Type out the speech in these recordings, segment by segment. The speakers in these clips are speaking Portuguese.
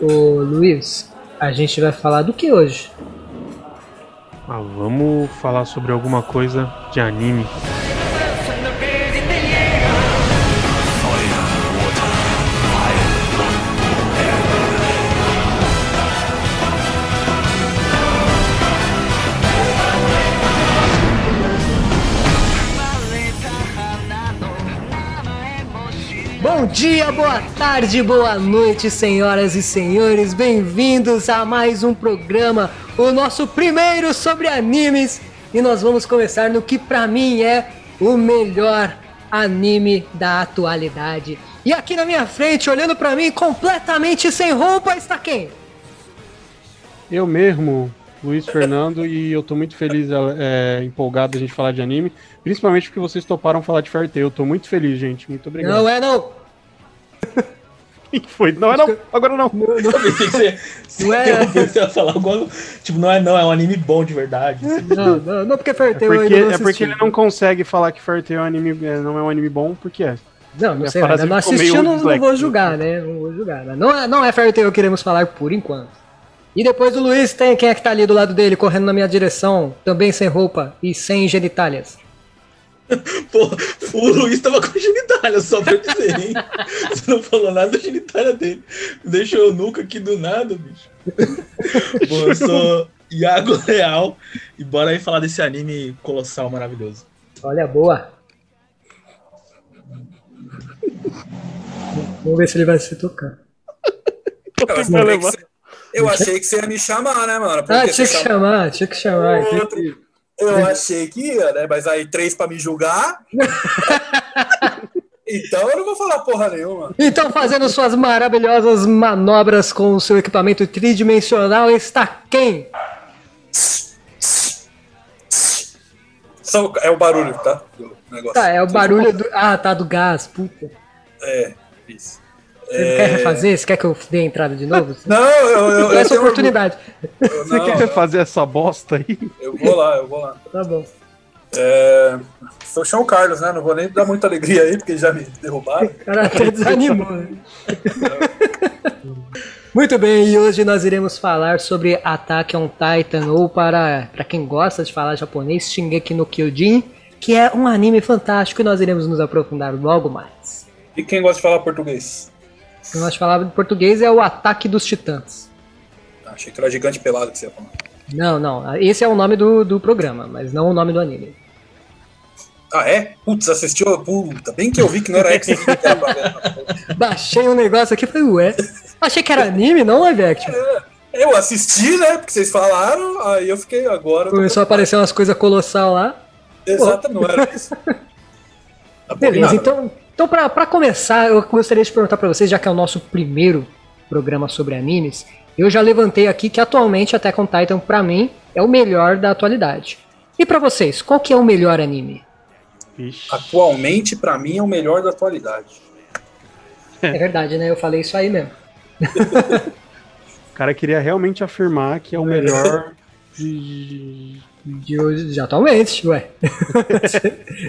Ô Luiz, a gente vai falar do que hoje? Ah, vamos falar sobre alguma coisa de anime. Bom dia, boa tarde, boa noite, senhoras e senhores. Bem-vindos a mais um programa, o nosso primeiro sobre animes. E nós vamos começar no que pra mim é o melhor anime da atualidade. E aqui na minha frente, olhando pra mim, completamente sem roupa, está quem? Eu mesmo, Luiz Fernando, e eu tô muito feliz, é, empolgado a gente falar de anime, principalmente porque vocês toparam falar de Fairy Tail. Eu tô muito feliz, gente. Muito obrigado. Não é não. O que foi? Não é não, agora não. Não, não. Eu pensei que você, você, Não é. você ia falar alguma Tipo, não é não, é um anime bom de verdade. Não, não, não porque É Fairy Tail eu porque, ainda não é porque ele não consegue falar que Fairy Tail é um anime, é, não é um anime bom, porque é. Não, não Minha sei, eu ainda não ficou assisti, meio não, não vou julgar, né? Não vou julgar. né? Não é, não é Fairy Tail que queremos falar por enquanto. E depois do Luiz tem quem é que tá ali do lado dele, correndo na minha direção, também sem roupa e sem genitálias. Pô, o Luiz tava com genitália, só pra dizer, hein? Você não falou nada da genitália dele. Deixou eu nunca aqui do nada, bicho. Bom, eu sou Iago Real e bora aí falar desse anime colossal maravilhoso. Olha, boa. Vamos ver se ele vai se tocar. Eu que você, eu achei que você ia me chamar, né, mano? Porque Ah, tinha que chama- chamar, tinha que chamar. Outro. Eu achei que ia, né? Mas aí três pra me julgar. então eu não vou falar porra nenhuma. Então, fazendo suas maravilhosas manobras com o seu equipamento tridimensional, está quem? Só, é o barulho, tá? Do negócio. Tá, é o barulho do. Ah, tá, do gás, puta. É, isso. Você não quer refazer? Você quer que eu dê a entrada de novo? Não, eu, eu, eu, Essa tenho oportunidade. Você Não, quer fazer essa bosta aí? Eu vou lá, eu vou lá. Tá bom. É, sou o Chão Carlos, né? Não vou nem dar muita alegria aí, porque já me derrubaram. O cara até desanimou. né? Muito bem, e hoje nós iremos falar sobre Attack on Titan, ou para, para quem gosta de falar japonês, Shingeki no Kyojin, que é um anime fantástico e nós iremos nos aprofundar logo mais. E quem gosta de falar português? Gosta de falar em português é o Ataque dos Titãs. Ah, achei que era gigante pelado que você ia falar. Não, não, esse é o nome do, do programa, mas não o nome do anime. Ah, é? Putz, assistiu? Puta, bem que eu vi que não era X que. Baixei um negócio aqui e falei, ué, achei que era anime, não live action. Eu assisti, né? Porque vocês falaram, aí eu fiquei agora. Começou a aparecer umas coisas colossal lá. Exato, não era isso. Beleza, então, então pra, pra começar, eu gostaria de perguntar pra vocês, já que é o nosso primeiro programa sobre animes, eu já levantei aqui que atualmente Attack on Titan, pra mim, é o melhor da atualidade. E pra vocês, qual que é o melhor anime? Ixi. Atualmente, pra mim, é o melhor da atualidade. É verdade, né? Eu falei isso aí mesmo. O cara queria realmente afirmar que é o melhor de. De hoje, de atualmente, ué.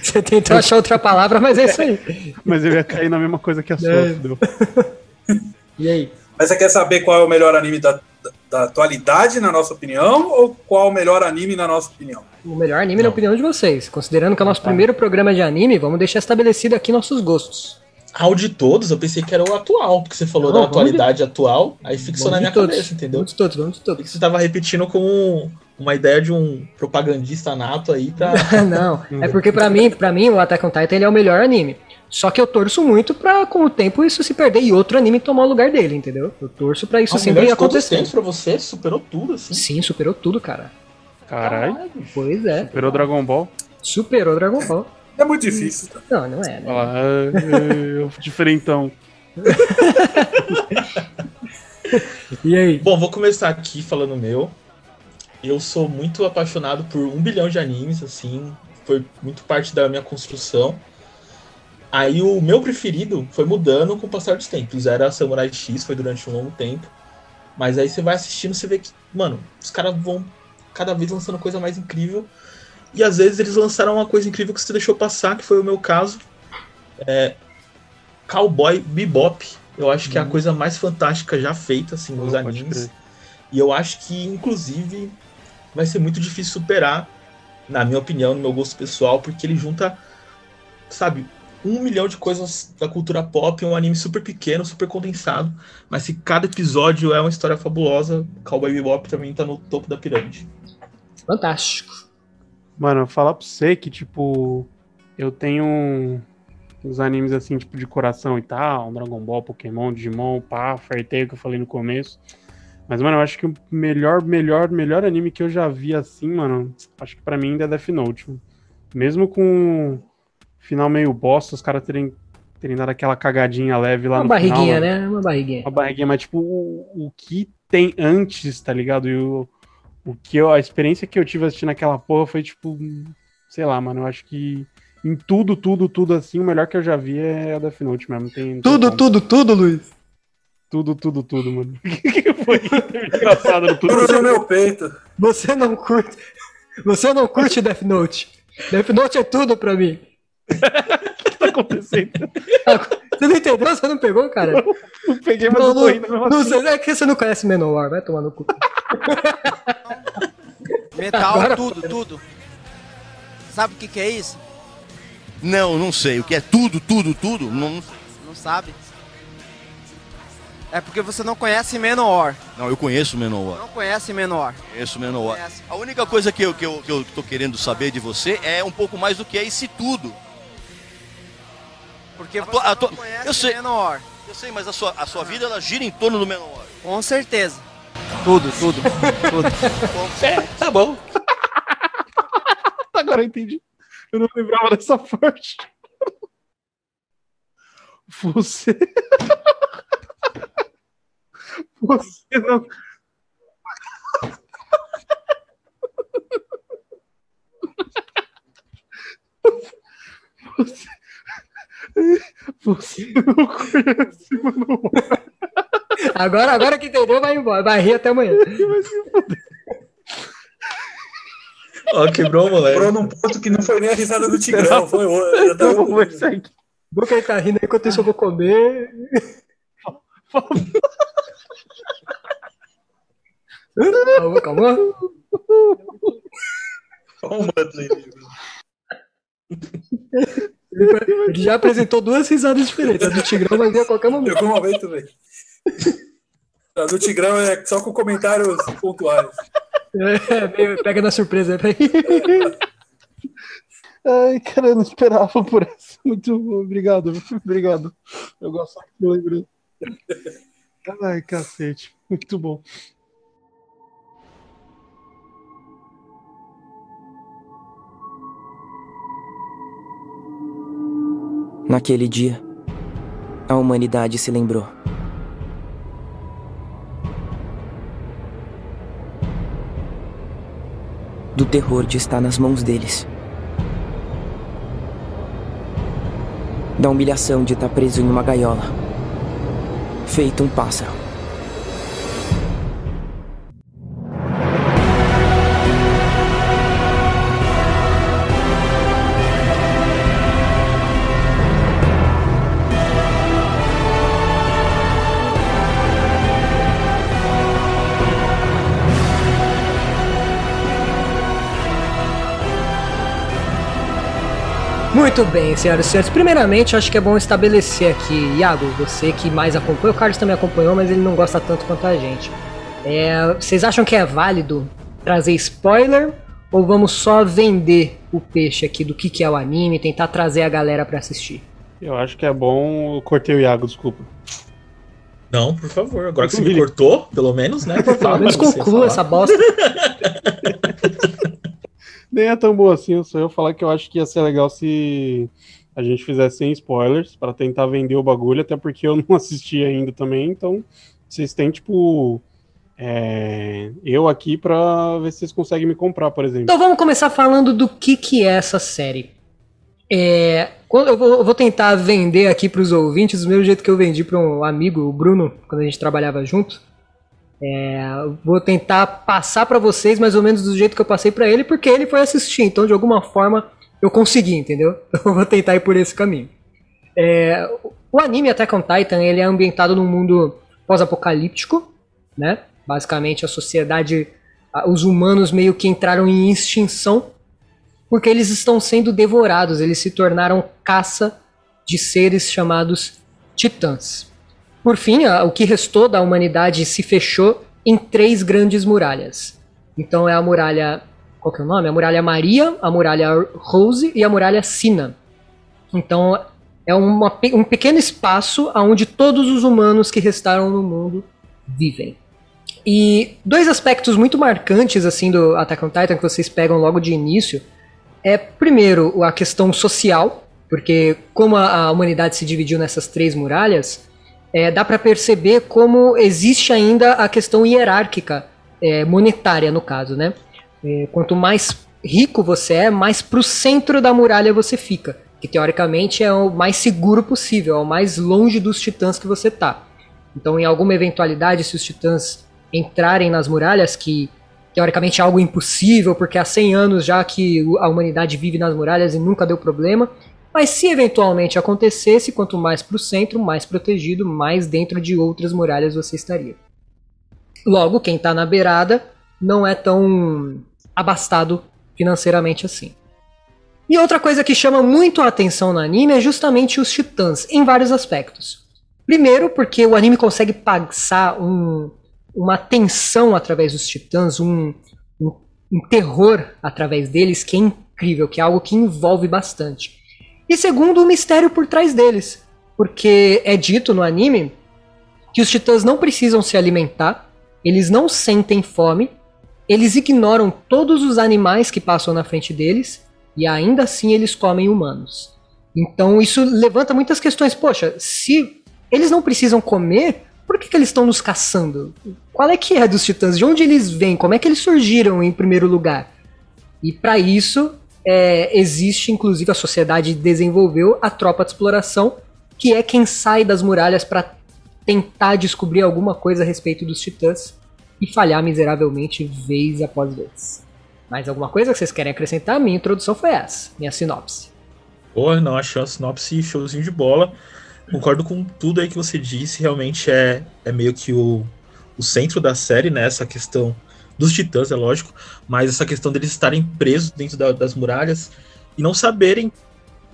Você- tentou achar outra palavra, mas é isso aí. Mas eu ia cair na mesma coisa que a sua, É. E aí? Mas você quer saber qual é o melhor anime da, da, da atualidade, na nossa opinião, ou qual é o melhor anime na nossa opinião? O melhor anime na opinião de vocês. Considerando que é o nosso primeiro programa de anime, vamos deixar estabelecido aqui nossos gostos. Ao de todos, eu pensei que era o atual, porque você falou Não, da atualidade atual, aí fixou na Vamos minha de todos. cabeça, entendeu? Vamos de todos, vamos de E todos. que você tava repetindo com uma ideia de um propagandista nato aí pra. Não, é porque pra mim, pra mim o Attack on Titan ele é o melhor anime. Só que eu torço muito pra, com o tempo, isso se perder e outro anime tomar o lugar dele, entendeu? Eu torço pra isso Ah, sempre todos os acontecer. tempos pra você, superou tudo, assim. Sim, superou tudo, cara. Caralho. Pois é, Superou Dragon Ball. superou Dragon Ball. É muito difícil. Tá? Não, não é, né? Olha lá, é, é, diferentão. E aí? Bom, vou começar aqui falando o meu. Eu sou muito apaixonado por um bilhão de animes, assim. Foi muito parte da minha construção. Aí o meu preferido foi mudando com o passar dos tempos. Era Samurai X, foi durante um longo tempo. Mas aí você vai assistindo, você vê que, mano, os caras vão cada vez lançando coisa mais incrível. E às vezes eles lançaram uma coisa incrível que você deixou passar, que foi o meu caso. É, Cowboy Bebop, Eu acho que é a coisa mais fantástica já feita, assim, nos Hum. Animes. E eu acho que, inclusive, vai ser muito difícil superar, na minha opinião, no meu gosto pessoal, porque ele junta, sabe, um milhão de coisas da cultura pop, um anime super pequeno, super condensado, mas se cada episódio é uma história fabulosa, Cowboy Bebop também tá no topo da pirâmide. Fantástico. Mano, falar pra você que, tipo, eu tenho uns animes assim, tipo, de coração e tal, Dragon Ball, Pokémon, Digimon, pá, Fairy que eu falei no começo. Mas, mano, eu acho que o melhor, melhor, melhor anime que eu já vi assim, mano, acho que pra mim ainda é Death Note. Mano. Mesmo com final meio bosta, os caras terem, terem dado aquela cagadinha leve lá Uma no barriguinha, final, mano. né? Uma barriguinha. Uma barriguinha, mas tipo, o, o que tem antes, tá ligado? E o, o que eu, a experiência que eu tive assistindo aquela porra foi tipo, sei lá, mano, eu acho que em tudo, tudo, tudo assim, o melhor que eu já vi é a Death Note mesmo. Tem, Tudo, tudo, tudo, Luiz. Tudo, tudo, tudo, mano. O que foi engraçado no tudo? No meu peito. Você não curte. Você não curte Death Note. Death Note é tudo pra mim. O que tá acontecendo? Você não entendeu? Você não pegou, cara? Não peguei, mas Não, eu tô não, rindo mesmo não assim. sei, é que você não conhece Menor, vai tomar no cu. Metal, Agora- tudo, tudo. Sabe o que, que é isso? Não, não sei. O que é tudo, tudo, tudo? Não, não. Não sabe? É porque você não conhece Menor. Não, eu conheço Menor. Não conhece Menor. Conheço o Menor. Conhece. A única coisa que eu, que, eu, que eu tô querendo saber de você é um pouco mais do que é esse tudo. Porque A você tua- não tua- conhece eu sei. Menor. Eu sei, mas a sua, a sua vida ela gira em torno do Menor. Com certeza. Tudo, tudo, tudo. Tá bom. Agora eu entendi. Eu não lembrava dessa parte. Você. Você não. Você. Você não conhece, mano. Agora, agora que entendeu, vai embora. Vai rir até amanhã. Ó, quebrou moleque. Parou num ponto que não foi nem a risada do Tigrão. Foi o- já tava-. Bom que ele tá rindo aí enquanto isso eu vou comer. Calma, calma. Olha o Mudley. Ele já apresentou duas risadas diferentes. A do Tigrão vai vir a qualquer Em momento. algum momento, velho. A do Tigrão é só com comentários pontuais. É, meio- pega na surpresa. Peraí. Ai, cara, eu não esperava por essa. Muito bom, obrigado, obrigado. Eu gosto que eu lembrei. Ai, cacete, muito bom. Naquele dia, a humanidade se lembrou. Do terror de estar nas mãos deles. Da humilhação de estar preso em uma gaiola. Feito um pássaro. Muito bem, senhoras e senhores. Primeiramente, eu acho que é bom estabelecer aqui, Iago, você que mais acompanha, o Carlos também acompanhou, mas ele não gosta tanto quanto a gente. É, vocês acham que é válido trazer spoiler ou vamos só vender o peixe aqui do que, que é o anime, tentar trazer a galera pra assistir? Eu acho que é bom. Eu cortei o Iago, desculpa. Não, por favor. Agora que você me cortou, pelo menos, né? Pelo menos pra você conclua essa bosta. Nem é tão boa assim, eu só eu falar que eu acho que ia ser legal se a gente fizesse sem spoilers, pra tentar vender o bagulho, até porque eu não assisti ainda também, então vocês têm, tipo. é, eu aqui pra ver se vocês conseguem me comprar, por exemplo. Então vamos começar falando do que, que é essa série. É, eu, vou, eu vou tentar vender aqui para os ouvintes do mesmo jeito que eu vendi para um amigo, o Bruno, quando a gente trabalhava junto. É, vou tentar passar para vocês mais ou menos do jeito que eu passei para ele, porque ele foi assistir, então de alguma forma eu consegui, entendeu? Então eu vou tentar ir por esse caminho. É, O anime Attack on Titan ele é ambientado num mundo pós-apocalíptico, né? Basicamente a sociedade, os humanos meio que entraram em extinção porque eles estão sendo devorados, eles se tornaram caça de seres chamados titãs. Por fim, o que restou da humanidade se fechou em três grandes muralhas. Então é a muralha. Qual que é o nome? A muralha Maria, a muralha Rose e a muralha Sina. Então é uma um pequeno espaço onde todos os humanos que restaram no mundo vivem. E dois aspectos muito marcantes assim do Attack on Titan que vocês pegam logo de início é primeiro a questão social, porque como a, a humanidade se dividiu nessas três muralhas, é, dá para perceber como existe ainda a questão hierárquica é, monetária no caso, né? É, quanto mais rico você é, mais para o centro da muralha você fica, que teoricamente é o mais seguro possível, é o mais longe dos titãs que você tá. Então, em alguma eventualidade, se os titãs entrarem nas muralhas, que teoricamente é algo impossível, porque há 100 anos já que a humanidade vive nas muralhas e nunca deu problema, mas se eventualmente acontecesse, quanto mais para o centro, mais protegido, mais dentro de outras muralhas você estaria. Logo, quem está na beirada não é tão abastado financeiramente assim. E outra coisa que chama muito a atenção no anime é justamente os titãs, em vários aspectos. Primeiro, porque o anime consegue passar um- uma tensão através dos titãs, um, um- um terror através deles que é incrível, que é algo que envolve bastante. E segundo, o mistério por trás deles. Porque é dito no anime que os titãs não precisam se alimentar, eles não sentem fome, eles ignoram todos os animais que passam na frente deles e ainda assim eles comem humanos. Então isso levanta muitas questões. Poxa, se eles não precisam comer, por que, que eles estão nos caçando? Qual é que é dos titãs? De onde eles vêm? Como é que eles surgiram em primeiro lugar? E para isso é, existe, inclusive, a sociedade desenvolveu a tropa de exploração, que é quem sai das muralhas para tentar descobrir alguma coisa a respeito dos titãs e falhar miseravelmente vez após vez. Mais alguma coisa que vocês querem acrescentar? Minha introdução foi essa, minha sinopse. Porra, não, achei uma sinopse showzinho de bola. Concordo com tudo aí que você disse. Realmente é, é meio que o, o centro da série, né? Essa questão dos titãs, é lógico. Mas essa questão deles estarem presos dentro da- das muralhas e não saberem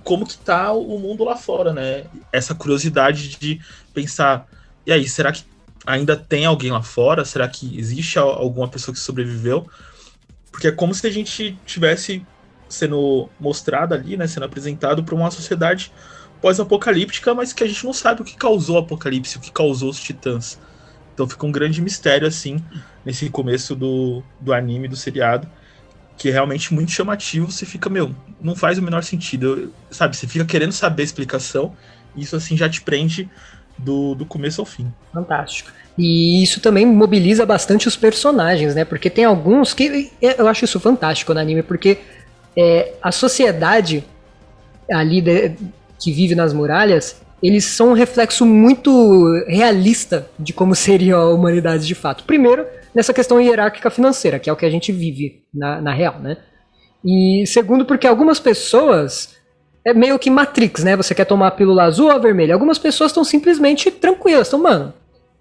como que tá o mundo lá fora, né? Essa curiosidade de pensar, e aí, será que ainda tem alguém lá fora? Será que existe al- alguma pessoa que sobreviveu? Porque é como se a gente tivesse sendo mostrado ali, né, sendo apresentado para uma sociedade pós-apocalíptica, mas que a gente não sabe o que causou o apocalipse, o que causou os titãs. Então fica um grande mistério, assim, nesse começo do, do anime, do seriado, que é realmente muito chamativo. Você fica, meu, não faz o menor sentido, sabe? Você fica querendo saber a explicação, e isso, assim, já te prende do, do começo ao fim. Fantástico. E isso também mobiliza bastante os personagens, né? Porque tem alguns que. Eu acho isso fantástico no anime, porque é, a sociedade ali de- que vive nas muralhas, eles são um reflexo muito realista de como seria a humanidade de fato. Primeiro, nessa questão hierárquica financeira, que é o que a gente vive na, na real, né? E segundo, porque algumas pessoas é meio que Matrix, né? Você quer tomar a pílula azul ou a vermelha? Algumas pessoas estão simplesmente tranquilas, estão, mano,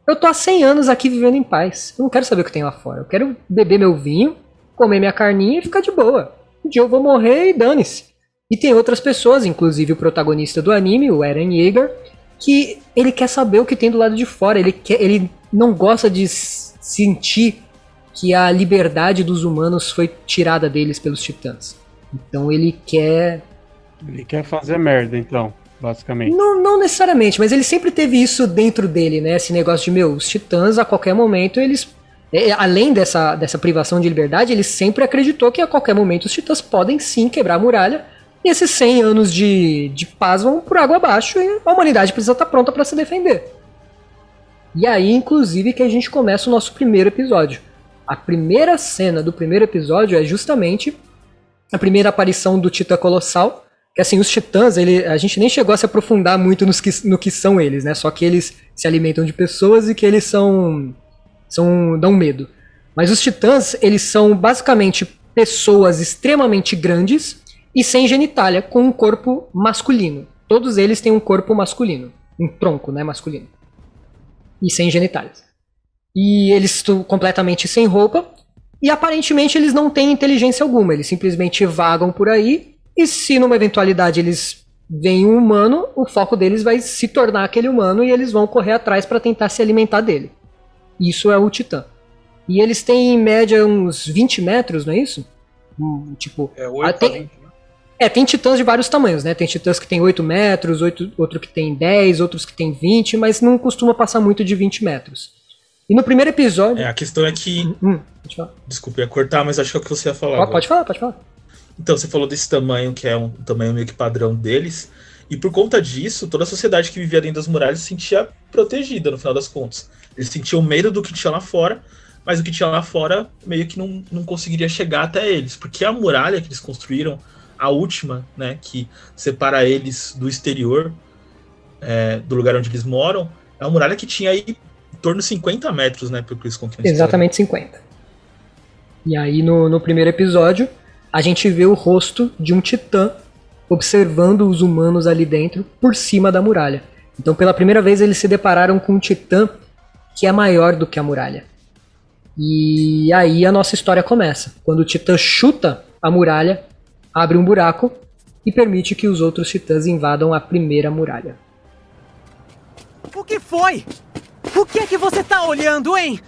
eu tô há 100 anos aqui vivendo em paz. Eu não quero saber o que tem lá fora. Eu quero beber meu vinho, comer minha carninha e ficar de boa. Um dia eu vou morrer e dane-se. E tem outras pessoas, inclusive o protagonista do anime, o Eren Yeager, que ele quer saber o que tem do lado de fora. Ele, quer, ele não gosta de sentir que a liberdade dos humanos foi tirada deles pelos titãs. Então ele quer Ele quer fazer merda, então, basicamente. não, não necessariamente, mas ele sempre teve isso dentro dele, né? Esse negócio de, meu, os titãs a qualquer momento eles. é, além dessa, dessa privação de liberdade, ele sempre acreditou que a qualquer momento os titãs podem sim quebrar a muralha. Esses 100 anos de, de paz vão por água abaixo e a humanidade precisa estar pronta para se defender. E aí, inclusive, que a gente começa o nosso primeiro episódio. A primeira cena do primeiro episódio é justamente a primeira aparição do Titã Colossal. Que assim, os titãs, ele, a gente nem chegou a se aprofundar muito nos que, no que são eles, né? Só que eles se alimentam de pessoas e que eles são. são dão medo. Mas os titãs, eles são basicamente pessoas extremamente grandes e sem genitália, com um corpo masculino. Todos eles têm um corpo masculino. um tronco, né, masculino. E sem genitais. E eles estão completamente sem roupa. E aparentemente eles não têm inteligência alguma. Eles simplesmente vagam por aí. E se numa eventualidade eles veem um humano, o foco deles vai se tornar aquele humano e eles vão correr atrás para tentar se alimentar dele. Isso é o Titã. E eles têm em média uns 20 metros, não é isso? Hum, tipo, É ah, 8 tem- a 20, né? É, tem titãs de vários tamanhos, né? Tem titãs que tem 8 metros, oito- outro que tem 10, outros que tem 20, mas não costuma passar muito de 20 metros. E no primeiro episódio. É, a questão é que. Hum, pode falar. Desculpa, ia cortar, mas acho que é o que você ia falar. Pode, pode falar, pode falar. Então, você falou desse tamanho, que é um tamanho meio que padrão deles. E por conta disso, toda a sociedade que vivia dentro das muralhas se sentia protegida, no final das contas. Eles sentiam medo do que tinha lá fora, mas o que tinha lá fora meio que não, não conseguiria chegar até eles. Porque a muralha que eles construíram, a última, né, que separa eles do exterior, é, do lugar onde eles moram, é uma muralha que tinha aí em torno de 50 metros, né, pelo que eles. Exatamente 50. E aí no, no primeiro episódio, a gente vê o rosto de um titã observando os humanos ali dentro por cima da muralha. Então, pela primeira vez, eles se depararam com um titã que é maior do que a muralha. E aí a nossa história começa. Quando o titã chuta a muralha, abre um buraco e permite que os outros titãs invadam a primeira muralha. O que foi? O que é que você tá olhando, hein?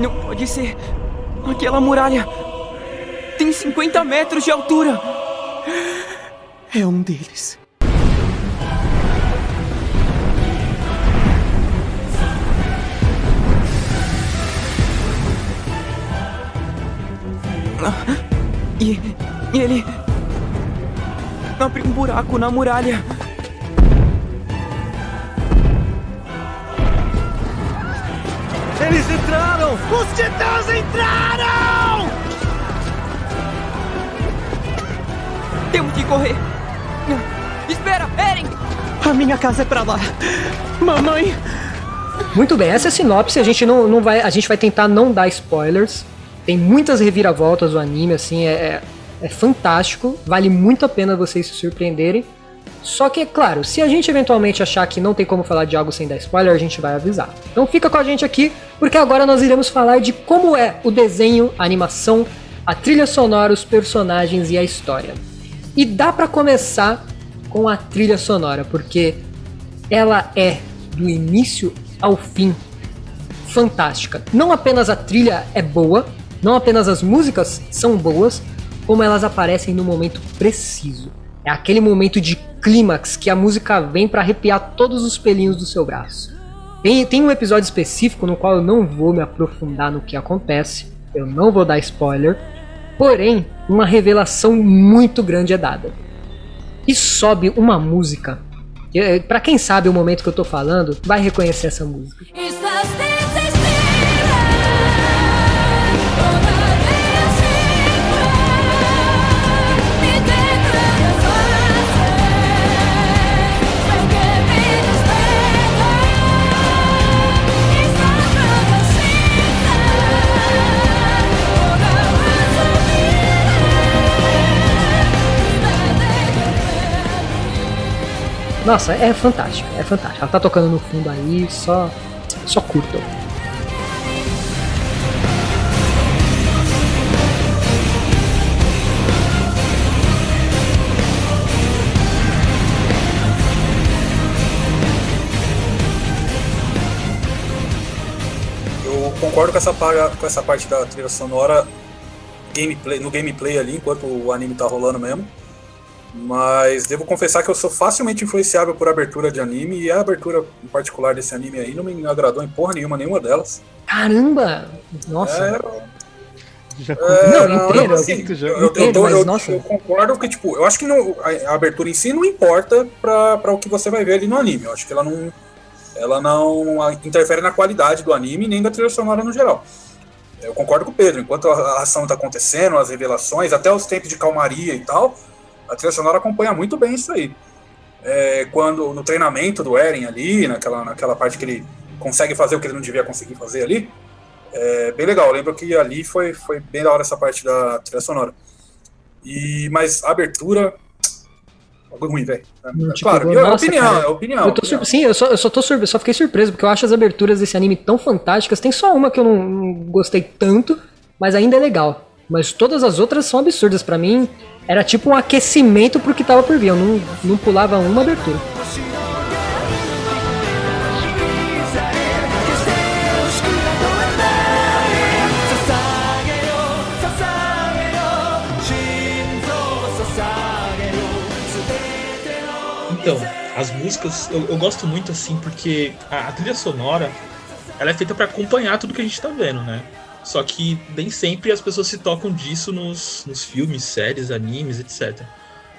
Não pode ser. Aquela muralha tem 50 metros de altura. É um deles. E, e ele abriu um buraco na muralha. Eles entraram! Os titãs entraram! Temos que correr. Espera, Eren! A minha casa é pra lá. Mamãe! Muito bem, essa é a sinopse. A gente não, não vai, a gente vai tentar não dar spoilers. Tem muitas reviravoltas o anime, assim, é, é, é fantástico. Vale muito a pena vocês se surpreenderem. Só que, claro, se a gente eventualmente achar que não tem como falar de algo sem dar spoiler, a gente vai avisar. Então fica com a gente aqui, porque agora nós iremos falar de como é o desenho, a animação, a trilha sonora, os personagens e a história. E dá pra começar com a trilha sonora, porque ela é do início ao fim fantástica. Não apenas a trilha é boa, não apenas as músicas são boas, como elas aparecem no momento preciso. É aquele momento de clímax que a música vem pra arrepiar todos os pelinhos do seu braço. Tem, tem um episódio específico no qual eu não vou me aprofundar no que acontece, eu não vou dar spoiler, porém, uma revelação muito grande é dada. E sobe uma música. que, Pra quem sabe o momento que eu tô falando, vai reconhecer essa música. Nossa, é fantástica, é fantástica. Ela tá tocando no fundo aí, só, só curtam. Eu concordo com essa, com essa parte da trilha sonora gameplay, no gameplay ali, enquanto o anime tá rolando mesmo. Mas devo confessar que eu sou facilmente influenciável por abertura de anime, e a abertura em particular desse anime aí não me agradou em porra nenhuma, nenhuma delas. Caramba! Nossa, É, Já É, Não, inteiro, assim, já. eu, eu- Inteiro, eu- mas, eu- nossa. eu concordo que, tipo, eu acho que não- a, a abertura em si não importa pra, pra o que você vai ver ali no anime. Eu acho que ela não, ela não interfere na qualidade do anime nem da trilha sonora no geral. Eu concordo com o Pedro, enquanto a, a ação tá acontecendo, as revelações, até os tempos de calmaria e tal, a trilha sonora acompanha muito bem isso aí. É, quando no treinamento do Eren ali, naquela, naquela parte que ele consegue fazer o que ele não devia conseguir fazer ali, É bem legal. Eu lembro que ali foi, foi bem da hora essa parte da trilha sonora. E, mas a abertura. Algo ruim, velho. Não te Claro, pegou? é Nossa, opinião, cara. é opinião. Eu tô opinião. Sim, eu só, eu só tô surpreso, só fiquei surpreso, porque eu acho as aberturas desse anime tão fantásticas. Tem só uma que eu não, não gostei tanto, mas ainda é legal. Mas todas as outras são absurdas pra mim. Era tipo um aquecimento pro que tava por vir. Eu não, não pulava uma abertura. Então, as músicas eu, eu gosto muito assim porque a, a trilha sonora ela é feita pra acompanhar tudo que a gente tá vendo, né? Só que nem sempre as pessoas se tocam disso nos, nos filmes, séries, animes, etc.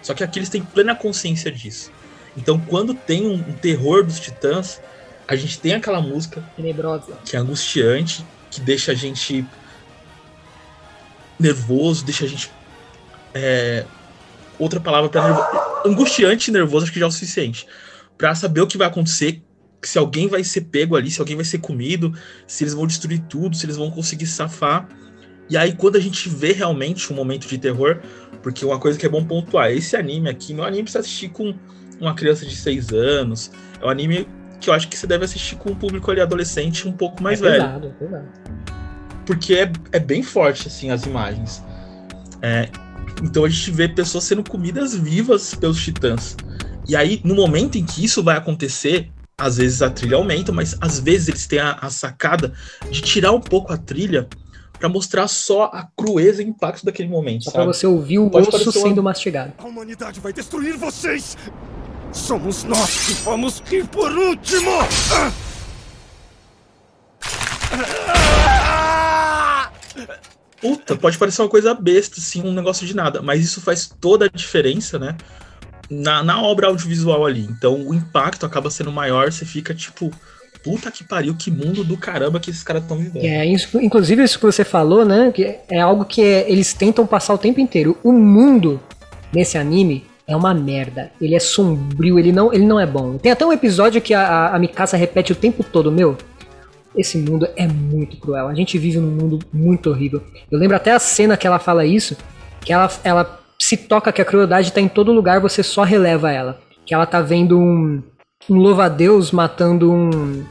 Só que aqui eles têm plena consciência disso. Então, quando tem um, um terror dos titãs, a gente tem aquela música Tenebrosa. que é angustiante, que deixa a gente nervoso, deixa a gente. é, outra palavra para nervoso. Angustiante e nervoso, acho que já é o suficiente. Pra saber o que vai acontecer, se alguém vai ser pego ali, se alguém vai ser comido, se eles vão destruir tudo, se eles vão conseguir safar. E aí, quando a gente vê realmente um momento de terror, porque uma coisa que é bom pontuar, esse anime aqui não é um anime pra você assistir com uma criança de 6 anos. É um anime que eu acho que você deve assistir com um público ali adolescente um pouco mais é velho pesado, é pesado. porque é, é bem forte assim as imagens. É, então a gente vê pessoas sendo comidas vivas pelos titãs. E aí, no momento em que isso vai acontecer, às vezes a trilha aumenta, mas às vezes eles têm a, a sacada de tirar um pouco a trilha pra mostrar só a crueza e o impacto daquele momento. Só pra você ouvir o Pode osso parecer uma- sendo mastigado. A humanidade vai destruir vocês! Somos nós que vamos ir por último! Ah! Puta, pode parecer uma coisa besta, assim, um negócio de nada, mas isso faz toda a diferença, né? Na, na obra audiovisual ali. Então o impacto acaba sendo maior, você fica tipo, puta que pariu, que mundo do caramba que esses caras estão vivendo. É, inclusive isso que você falou, né? Que é algo que é- eles tentam passar o tempo inteiro. O mundo nesse anime é uma merda. Ele é sombrio, ele não, ele não é bom. Tem até um episódio que a, a, a Mikasa repete o tempo todo, meu. Esse mundo é muito cruel. A gente vive num mundo muito horrível. Eu lembro até a cena que ela fala isso, que ela, ela se toca que a crueldade tá em todo lugar, você só releva ela. Que ela tá vendo um, um louva-a-Deus matando um,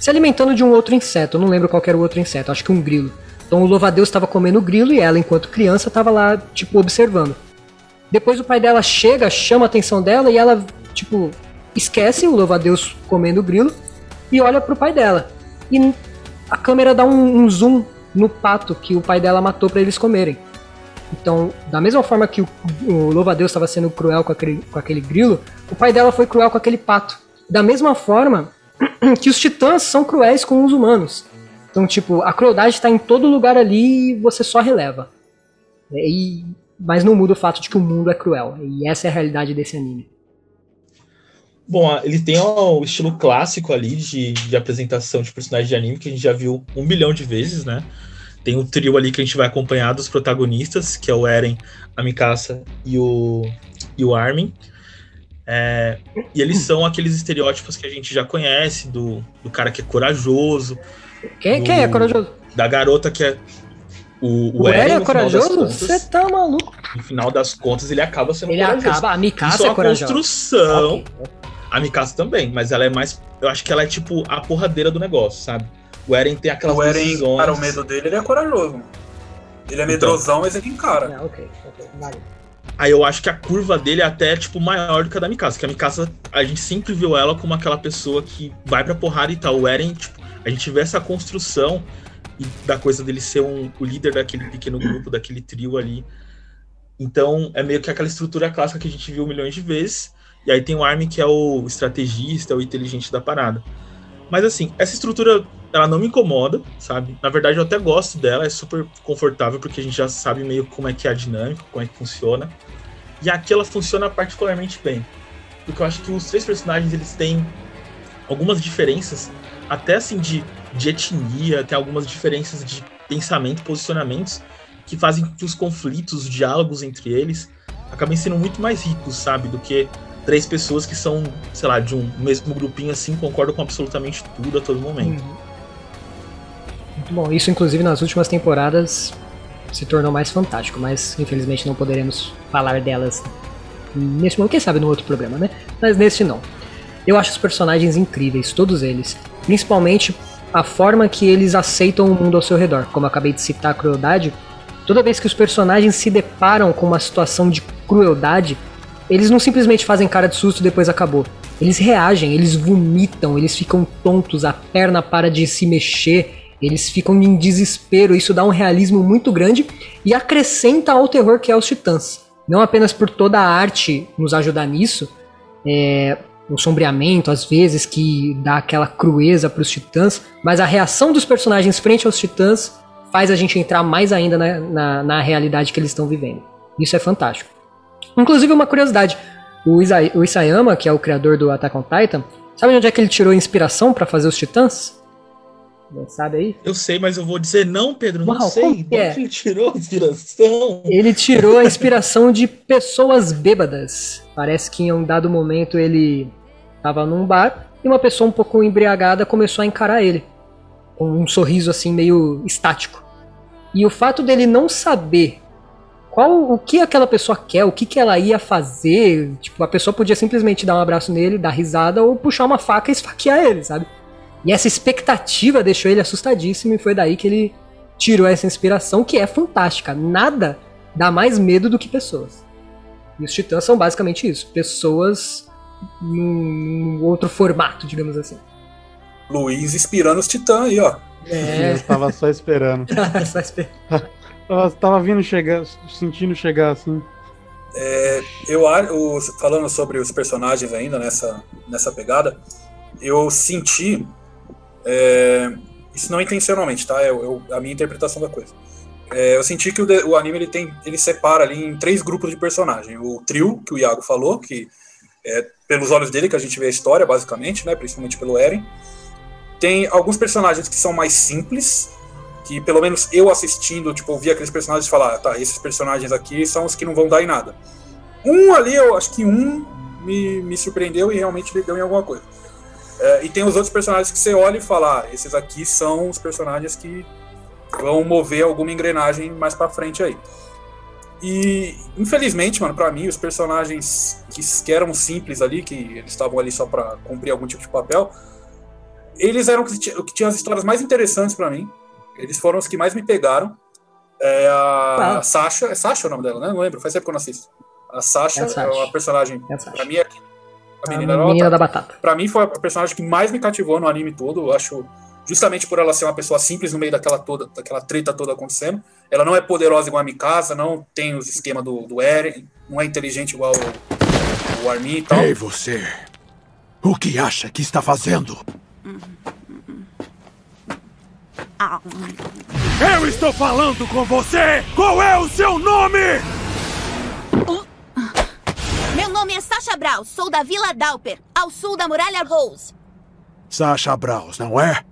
se alimentando de um outro inseto. Eu não lembro qual era o outro inseto, acho que um grilo. Então o louva-a-Deus estava comendo o grilo e ela, enquanto criança, estava lá, tipo, observando. Depois o pai dela chega, chama a atenção dela e ela, tipo, esquece o louva-a-Deus comendo o grilo e olha pro pai dela. E a câmera dá um, um zoom no pato que o pai dela matou para eles comerem. Então, da mesma forma que o, o louva-a-Deus estava sendo cruel com aquele, com aquele grilo, o pai dela foi cruel com aquele pato. Da mesma forma que os titãs são cruéis com os humanos. Então, tipo, a crueldade tá em todo lugar ali e você só releva. É, E, mas não muda o fato de que o mundo é cruel. E essa é a realidade desse anime. Bom, ele tem o estilo clássico ali de, de apresentação de personagens de anime que a gente já viu um bilhão de vezes, né? Tem o trio ali que a gente vai acompanhar dos protagonistas, que é o Eren, a Mikasa e o, e o Armin. É, e eles são aqueles estereótipos que a gente já conhece, do, do cara que é corajoso, Quem, do- quem é corajoso? da garota que é o, O Eren é corajoso? Você tá maluco. no final das contas, ele acaba sendo Ele corajoso. acaba. A Mikasa Isso é é uma corajosa. construção. Ok. A Mikasa também, mas ela é mais. Eu acho que ela é tipo a porradeira do negócio, sabe? O Eren tem aquelas O Eren, decisões. cara, o medo dele, ele é corajoso. Ele é medrosão, mas ele encara. Ah, ok, ok, vale. Aí eu acho que a curva dele é até tipo maior do que a da Mikasa. Que a Mikasa, a gente sempre viu ela como aquela pessoa que vai pra porrada e tal. O Eren, tipo, a gente vê essa construção e da coisa dele ser um, o líder daquele pequeno grupo, daquele trio ali. Então é meio que aquela estrutura clássica que a gente viu milhões de vezes. E aí tem o Armin que é o estrategista, o inteligente da parada. Mas assim, essa estrutura ela não me incomoda, sabe? Na verdade eu até gosto dela, é super confortável porque a gente já sabe meio como é que é a dinâmica, como é que funciona. E aqui ela funciona particularmente bem. Porque eu acho que os três personagens eles têm algumas diferenças, até assim de, de etnia, tem algumas diferenças de pensamento, posicionamentos, que fazem que os conflitos, os diálogos entre eles acabem sendo muito mais ricos, sabe? Do que três pessoas que são, sei lá, de um mesmo grupinho assim, concordam com absolutamente tudo a todo momento. Uhum. Bom. Isso, inclusive, nas últimas temporadas se tornou mais fantástico, mas infelizmente não poderemos falar delas nesse momento. Quem sabe no outro programa, né? Mas nesse não. Eu acho os personagens incríveis, todos eles. Principalmente a forma que eles aceitam o mundo ao seu redor. Como eu acabei de citar a crueldade, toda vez que os personagens se deparam com uma situação de crueldade, eles não simplesmente fazem cara de susto e depois acabou. Eles reagem, eles vomitam, eles ficam tontos, a perna para de se mexer, eles ficam em desespero. Isso dá um realismo muito grande e acrescenta ao terror que é os Titãs. Não apenas por toda a arte nos ajudar nisso, é, o sombreamento, às vezes, que dá aquela crueza para os Titãs, mas a reação dos personagens frente aos Titãs faz a gente entrar mais ainda na, na, na realidade que eles estão vivendo. Isso é fantástico. Inclusive, uma curiosidade: o, o Isayama, que é o criador do Attack on Titan, sabe onde é que ele tirou inspiração para fazer os Titãs? Não sabe aí? Eu sei, mas eu vou dizer não, Pedro, não Uau, sei. como que é? Ele tirou a inspiração? Ele tirou a inspiração de pessoas bêbadas. Parece que em um dado momento ele estava num bar e uma pessoa um pouco embriagada começou a encarar ele. Com um sorriso assim meio estático. E o fato dele não saber qual o que aquela pessoa quer, o que, que ela ia fazer, tipo, a pessoa podia simplesmente dar um abraço nele, dar risada ou puxar uma faca e esfaquear ele, sabe? E essa expectativa deixou ele assustadíssimo e foi daí que ele tirou essa inspiração que é fantástica. Nada dá mais medo do que pessoas. E os titãs são basicamente isso, pessoas num, outro formato, digamos assim. Luiz inspirando os titãs aí, ó. É. Eu tava só esperando. Só espera. Tava, tava vindo chegar, sentindo chegar assim. É, eu, falando sobre os personagens ainda nessa, nessa pegada, eu senti. É, isso não intencionalmente, tá? É a minha interpretação da coisa. É, eu senti que o, o anime ele tem, ele separa ali em três grupos de personagem. O trio que o Iago falou, que é pelos olhos dele que a gente vê a história, basicamente, né? Principalmente pelo Eren. Tem alguns personagens que são mais simples, que pelo menos eu assistindo, tipo, eu vi aqueles personagens falar, ah, tá, esses personagens aqui são os que não vão dar em nada. Um ali, eu acho que um me, me surpreendeu e realmente ele deu em alguma coisa. É, e tem os outros personagens que você olha e fala, ah, esses aqui são os personagens que vão mover alguma engrenagem mais pra frente aí. E, infelizmente, mano, pra mim, os personagens que, que eram simples ali, que eles estavam ali só pra cumprir algum tipo de papel, eles eram os que o que tinham as histórias mais interessantes pra mim. Eles foram os que mais me pegaram. É a Ah. Sasha, é Sasha o nome dela, né? Não lembro, faz tempo que eu não assisto. A Sasha É é, a Sasha. uma personagem, É a Sasha. pra mim, é a A menina, menina ela da batata. Pra mim foi a personagem que mais me cativou no anime todo. Eu acho, justamente por ela ser uma pessoa simples no meio daquela toda, daquela treta toda acontecendo. Ela não é poderosa igual a Mikasa, não tem os esquemas do, do Eren, não é inteligente igual o, o Armin e tal. Ei, você! O que acha que está fazendo? Eu estou falando com você! Qual é o seu nome? Meu nome é Sasha Braus, sou da Vila Dauper, ao sul da Muralha Rose. Sasha Braus, não é?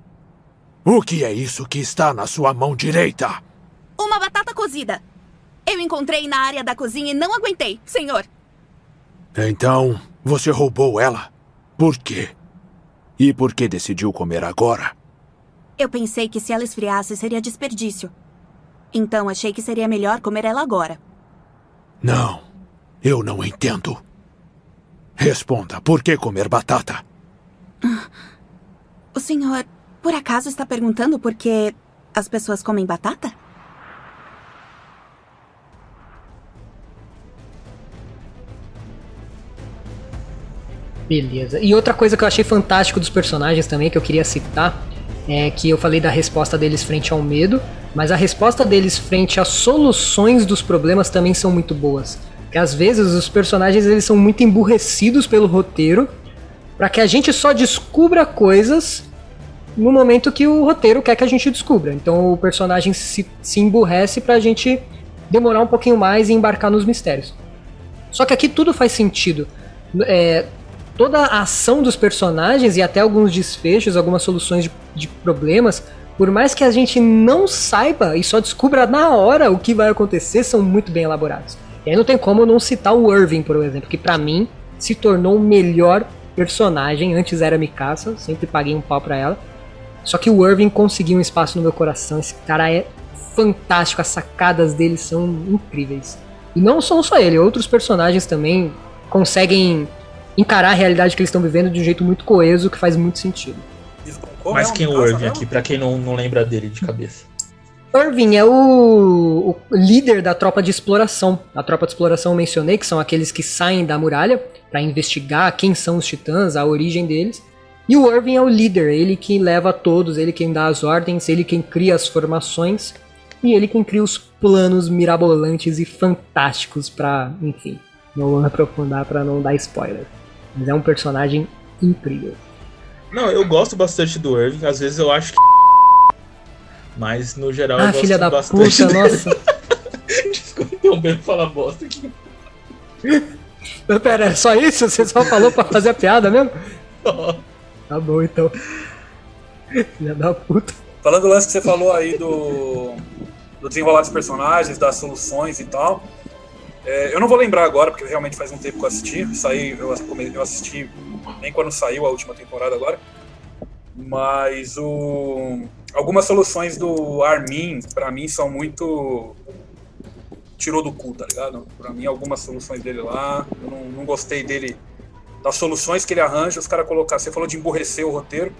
O que é isso que está na sua mão direita? Uma batata cozida. Eu encontrei na área da cozinha e não aguentei, senhor. Então, você roubou ela? Por quê? E por que decidiu comer agora? Eu pensei que se ela esfriasse seria desperdício. Então achei que seria melhor comer ela agora. Não, eu não entendo. Responda, por que comer batata? O senhor, por acaso, está perguntando por que as pessoas comem batata? Beleza. E outra coisa que eu achei fantástico dos personagens também, que eu queria citar, é que eu falei da resposta deles frente ao medo, mas a resposta deles frente às soluções dos problemas também são muito boas. Porque às vezes os personagens eles são muito emburrecidos pelo roteiro, para que a gente só descubra coisas no momento que o roteiro quer que a gente descubra. Então o personagem se, se emburrece pra gente demorar um pouquinho mais e embarcar nos mistérios. Só que aqui tudo faz sentido. É, toda a ação dos personagens e até alguns desfechos, algumas soluções de, de problemas, por mais que a gente não saiba e só descubra na hora o que vai acontecer, são muito bem elaborados. E aí não tem como não citar o Irving, por exemplo, que pra mim se tornou o melhor personagem. Antes era Mikasa, sempre paguei um pau pra ela. Só que o Irving conseguiu um espaço no meu coração. Esse cara é fantástico, as sacadas dele são incríveis. E não são só ele, outros personagens também conseguem encarar a realidade que eles estão vivendo de um jeito muito coeso, que faz muito sentido. Mas quem é o Irving aqui, pra quem não, não lembra dele de cabeça? Irving é o, o líder da tropa de exploração. A tropa de exploração eu mencionei, que são aqueles que saem da muralha para investigar quem são os titãs, a origem deles. E o Irving é o líder, ele que leva todos, ele quem dá as ordens, ele quem cria as formações e ele quem cria os planos mirabolantes e fantásticos pra, enfim, não vou aprofundar pra não dar spoiler. Mas é um personagem incrível. Não, eu gosto bastante do Irving, às vezes eu acho que. Mas no geral eu Ah, gosto filha da bastante puta, dele. nossa. Desculpa interromper pra falar bosta aqui. Pera, é só isso? Você só falou pra fazer a piada mesmo? Tá bom, então. Filha da puta. Falando do lance que você falou aí do, do desenrolar dos personagens, das soluções e tal. é, eu não vou lembrar agora, porque realmente faz um tempo que eu assisti. Saí, eu, eu assisti nem quando saiu a última temporada agora. Mas o, algumas soluções do Armin, pra mim, são muito. Tirou do cu, tá ligado? Pra mim, algumas soluções dele lá, eu não, não gostei dele. Das soluções que ele arranja, os caras colocar. Você falou de emborrecer o roteiro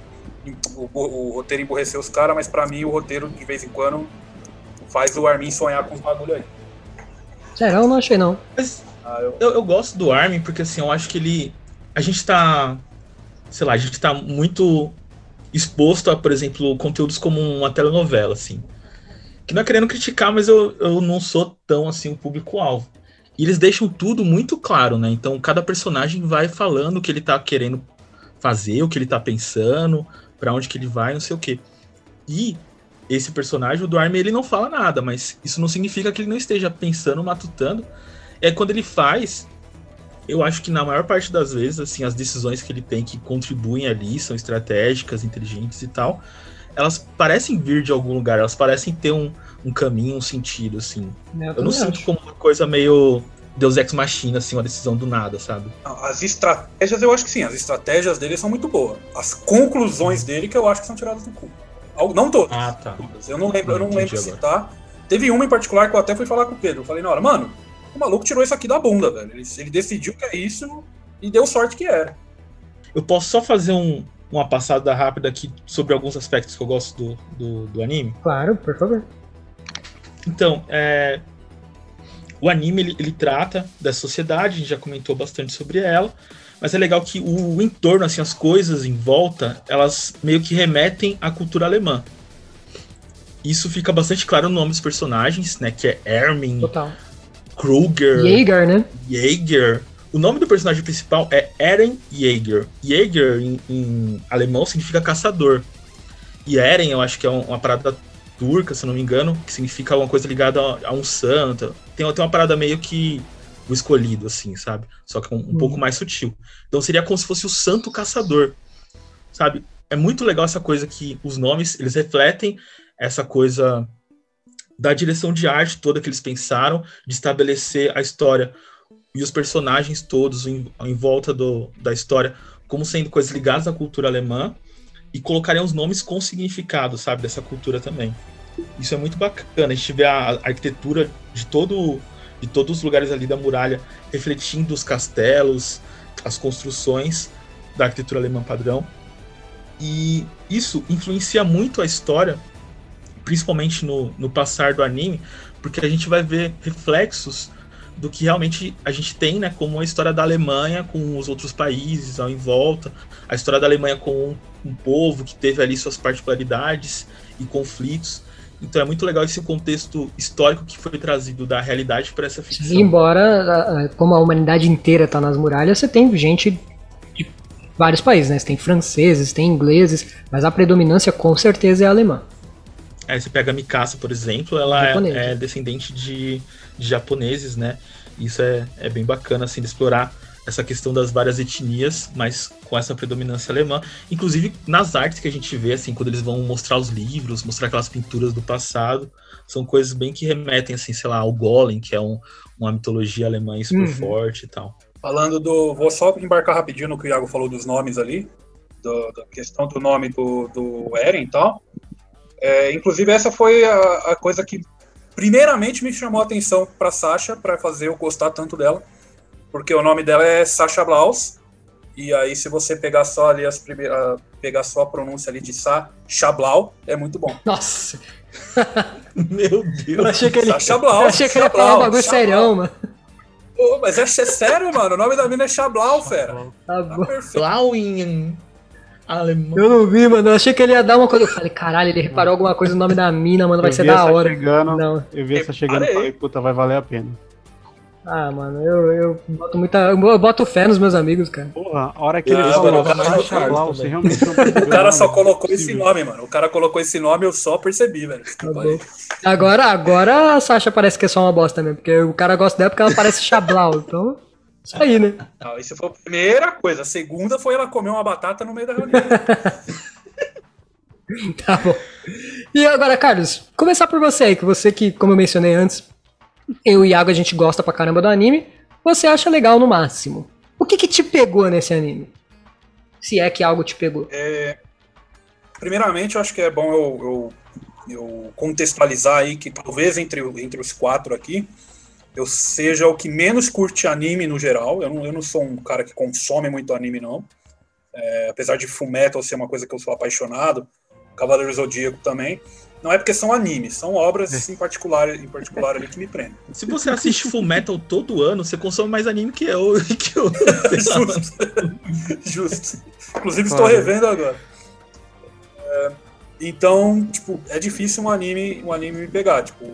o, o- o roteiro emborreceu os caras, mas pra mim o roteiro, de vez em quando, faz o Armin sonhar com os bagulho aí. Sério, eu não achei não. Mas Ah, eu- eu, eu gosto do Armin porque assim, eu acho que ele. A gente tá. Sei lá, a gente tá muito exposto a, por exemplo, conteúdos como uma telenovela, assim. Que não é querendo criticar, mas eu, eu não sou tão assim o público-alvo. E eles deixam tudo muito claro, né? Então cada personagem vai falando o que ele tá querendo fazer, o que ele tá pensando, pra onde que ele vai, não sei o quê. E esse personagem, o Armin, ele não fala nada, mas isso não significa que ele não esteja pensando, matutando. É quando ele faz, eu acho que na maior parte das vezes, assim, as decisões que ele tem que contribuem ali, são estratégicas, inteligentes e tal, elas parecem vir de algum lugar, elas parecem ter um, um caminho, um sentido, assim. É, Eu não sinto como uma coisa meio Deus Ex Machina, assim, uma decisão do nada, sabe? As estratégias, eu acho que sim, as estratégias dele são muito boas. As conclusões dele que eu acho que são tiradas do cu. Não todas. Ah, tá. Eu não lembro, eu não lembro agora. citar. Teve uma em particular que eu até fui falar com o Pedro. Eu falei, na hora, mano, o maluco tirou isso aqui da bunda, velho. Ele, ele decidiu que é isso e deu sorte que era. Eu posso só fazer um, uma passada rápida aqui sobre alguns aspectos que eu gosto do, do, do anime? Claro, por favor. Então, é, o anime ele, ele trata da sociedade, a gente já comentou bastante sobre ela, mas é legal que o, o entorno, assim, as coisas em volta, elas meio que remetem à cultura alemã. Isso fica bastante claro no nome dos personagens, né? Que é Ermin, Total. Kruger, Jaeger, né? Jaeger. O nome do personagem principal é Eren Jaeger. Jaeger, em, em alemão, significa caçador. E Eren, eu acho que é um- uma parada turca, se não me engano, que significa alguma coisa ligada a, um santo. Tem, tem uma parada meio que o escolhido, assim, sabe? Só que um, um Uhum. pouco mais sutil. Então seria como se fosse o santo caçador, sabe? É muito legal essa coisa que os nomes, eles refletem essa coisa da direção de arte toda que eles pensaram, de estabelecer a história e os personagens todos em, em volta do, da história como sendo coisas ligadas à cultura alemã e colocarem os nomes com significado, sabe, dessa cultura também. Isso é muito bacana. A gente vê a, a arquitetura de todo de todos os lugares ali da muralha refletindo os castelos, as construções da arquitetura alemã padrão. E isso influencia muito a história, principalmente no, no passar do anime, porque a gente vai ver reflexos do que realmente a gente tem, né, como a história da Alemanha com os outros países ao em volta, a história da Alemanha com um, um povo que teve ali suas particularidades e conflitos. Então é muito legal esse contexto histórico que foi trazido da realidade para essa ficção. Embora, como a humanidade inteira tá nas muralhas, você tem gente de vários países, né? Você tem franceses, tem ingleses, mas a predominância com certeza é alemã. Aí você pega a Mikasa, por exemplo, ela é, é descendente de, de japoneses, né? Isso é, é bem bacana, assim, de explorar essa questão das várias etnias, mas com essa predominância alemã. Inclusive nas artes que a gente vê, assim, quando eles vão mostrar os livros, mostrar aquelas pinturas do passado, são coisas bem que remetem, assim, sei lá, ao Golem, que é um- uma mitologia alemã super Uhum. forte e tal. Falando do. Vou só embarcar rapidinho no que o Iago falou dos nomes ali. do- da questão do nome do, do Eren e tal. É, inclusive, essa foi a, a coisa que primeiramente me chamou a atenção pra Sasha, pra fazer eu gostar tanto dela. Porque o nome dela é Sasha Blaus. E aí, se você pegar só ali as primeiras. pegar só a pronúncia ali de Sasha Blau, é muito bom. Nossa, Meu eu Deus. achei que ele, Sasha Blau, eu achei que ele ia falar um bagulho serião, mano. Ô, mas é, é sério, mano. O nome da mina é Chablau, fera. Tá Tá bom. perfeito. Blau em alemão. Eu não vi, mano. Eu achei que ele ia dar uma coisa. Eu falei, caralho, ele reparou alguma coisa no nome da mina, mano. Vai Eu ser da hora. Chegando, Não. Eu vi essa chegando e falei, puta, vai valer a pena. Ah, mano, eu, eu boto muita. Eu boto fé nos meus amigos, cara. Porra, a hora que ele Ah, falou, mano, o cara- você realmente não percebeu O cara só colocou é esse nome, mano. O cara colocou esse nome, eu só percebi, velho. Tá aí. Agora, agora a Sasha parece que é só uma bosta mesmo. Porque o cara gosta dela porque ela parece Chablau. Então, isso aí, né? Não, isso foi a primeira coisa. A segunda foi ela comer uma batata no meio da reunião. Tá bom. E agora, Carlos, começar por você aí, que você que, como eu mencionei antes, eu e Iago a gente gosta pra caramba do anime. Você acha legal no máximo. O que que te pegou nesse anime? Se é que algo te pegou. É, primeiramente, eu acho que é bom eu, eu, eu contextualizar aí que talvez entre, entre os quatro aqui, eu seja o que menos curte anime no geral. Eu não, eu não sou um cara que consome muito anime, não. É, apesar de Fullmetal ser uma coisa que eu sou apaixonado, Cavaleiro Zodíaco também. Não é porque são animes, são obras em particular, em particular ali que me prendem. Se você assiste Full Metal todo ano, você consome mais anime que eu. Que eu. Justo. Justo. Inclusive, estou revendo agora. É, então, tipo, é difícil um anime, um anime me pegar. Tipo,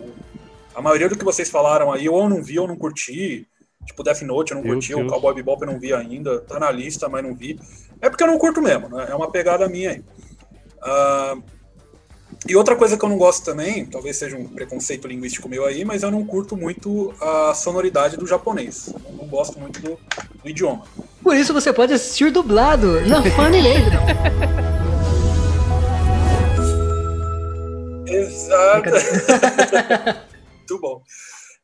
a maioria do que vocês falaram aí, ou eu não vi ou não curti. Tipo, Death Note eu não Meu curti, Deus. o Cowboy Bebop eu não vi ainda. Tá na lista, mas não vi. É porque eu não curto mesmo, né? É uma pegada minha aí. Ah, e outra coisa que eu não gosto também, talvez seja um preconceito linguístico meu aí, mas eu não curto muito a sonoridade do japonês. Eu não gosto muito do, do idioma. Por isso você pode assistir dublado na Funimation. Exato. Muito bom.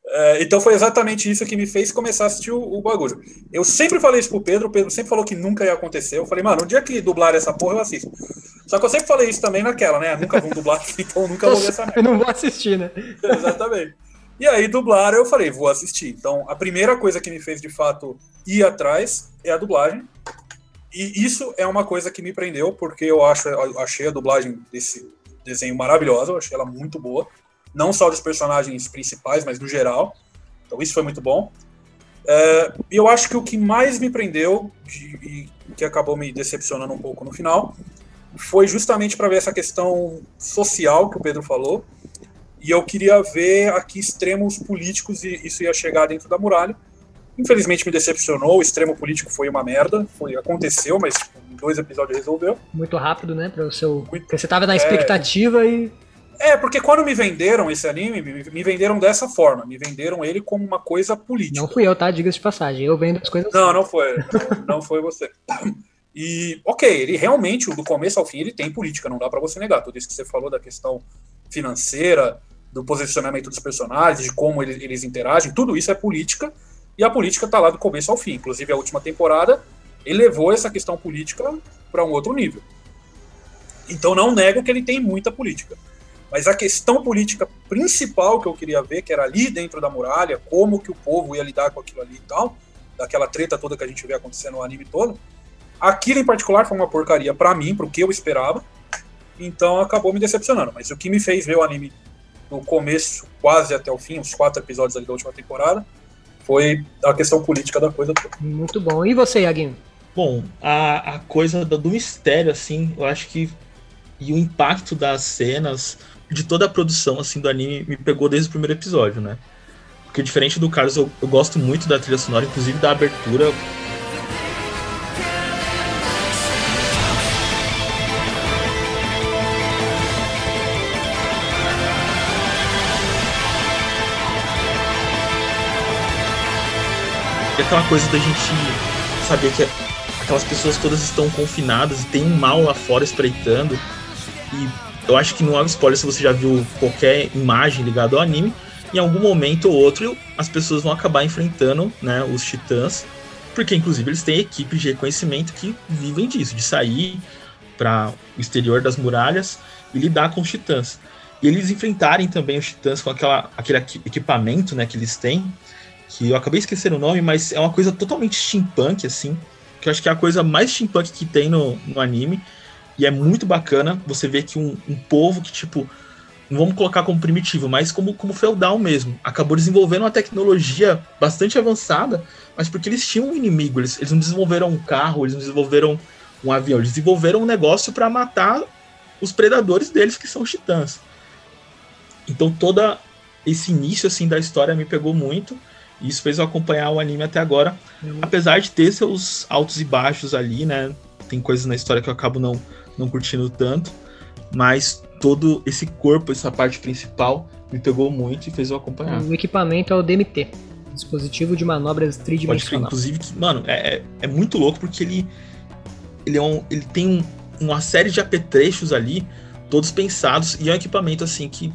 É, então foi exatamente isso que me fez começar a assistir o, o bagulho. Eu sempre falei isso pro Pedro, o Pedro sempre falou que nunca ia acontecer. Eu falei, mano, o dia que dublar essa porra eu assisto. Só que eu sempre falei isso também naquela, né? Nunca vão dublar, então nunca vou ver essa merda. Eu não vou assistir, né? Exatamente. E aí, dublaram, eu falei, vou assistir. Então, a primeira coisa que me fez, de fato, ir atrás é a dublagem. E isso é uma coisa que me prendeu, porque eu, acho, eu achei a dublagem desse desenho maravilhosa, eu achei ela muito boa. Não só dos personagens principais, mas do geral. Então, isso foi muito bom. É, E eu acho que o que mais me prendeu, de- e que acabou me decepcionando um pouco no final, foi justamente para ver essa questão social que o Pedro falou, e eu queria ver aqui extremos políticos e isso ia chegar dentro da muralha. Infelizmente me decepcionou, o extremo político foi uma merda, foi aconteceu, mas tipo, em dois episódios resolveu. Muito rápido, né? Para o seu. Muito- Porque você tava na É. expectativa e. É, porque quando me venderam esse anime, me, venderam dessa forma, me venderam ele como uma coisa política. Não fui eu, tá? Diga-se de passagem. Eu vendo as coisas. Não, não foi. Não foi você. E, ok, ele realmente, do começo ao fim, ele tem política, não dá pra você negar. Tudo isso que você falou da questão financeira, do posicionamento dos personagens, de como eles, eles interagem, tudo isso é política, e a política tá lá do começo ao fim. Inclusive, a última temporada elevou essa questão política para um outro nível. Então, não nego que ele tem muita política. Mas a questão política principal que eu queria ver, que era ali dentro da muralha, como que o povo ia lidar com aquilo ali e tal, daquela treta toda que a gente vê acontecendo no anime todo, aquilo em particular foi uma porcaria pra mim, pro que eu esperava, então acabou me decepcionando. Mas o que me fez ver o anime do começo quase até o fim, os quatro episódios ali da última temporada, foi a questão política da coisa toda. Muito bom. E você, Iaguinho? Bom, a, a coisa do, do mistério, assim, eu acho que. E o impacto das cenas, de toda a produção, assim, do anime, me pegou desde o primeiro episódio, né? Porque diferente do Carlos, eu, eu gosto muito da trilha sonora, inclusive da abertura. E aquela coisa da gente saber que aquelas pessoas todas estão confinadas e tem um mal lá fora espreitando. E eu acho que não é um spoiler se você já viu qualquer imagem ligada ao anime. Em algum momento ou outro, as pessoas vão acabar enfrentando né, os titãs. Porque, inclusive, eles têm equipes de reconhecimento que vivem disso, de sair para o exterior das muralhas e lidar com os titãs. E eles enfrentarem também os titãs com aquela, aquele equi- equipamento né, que eles têm, que eu acabei esquecendo o nome, mas é uma coisa totalmente steampunk, assim, que eu acho que é a coisa mais steampunk que tem no, no anime. E é muito bacana você ver que um, um povo que, tipo, não vamos colocar como primitivo, mas como, como feudal mesmo, acabou desenvolvendo uma tecnologia bastante avançada, mas porque eles tinham um inimigo, eles, eles não desenvolveram um carro, eles não desenvolveram um avião, eles desenvolveram um negócio para matar os predadores deles, que são os titãs. Então toda esse início assim da história me pegou muito. E isso fez eu acompanhar o anime até agora. Apesar de ter seus altos e baixos ali, né? Tem coisas na história que eu acabo não, não curtindo tanto. Mas todo esse corpo, essa parte principal, me pegou muito e fez eu acompanhar. O equipamento é o DMT. Dispositivo de manobras Pode tridimensional. inclusive, que, mano, é, é, é muito louco porque ele, ele, é um, ele tem um- uma série de apetrechos ali, todos pensados, e é um equipamento assim que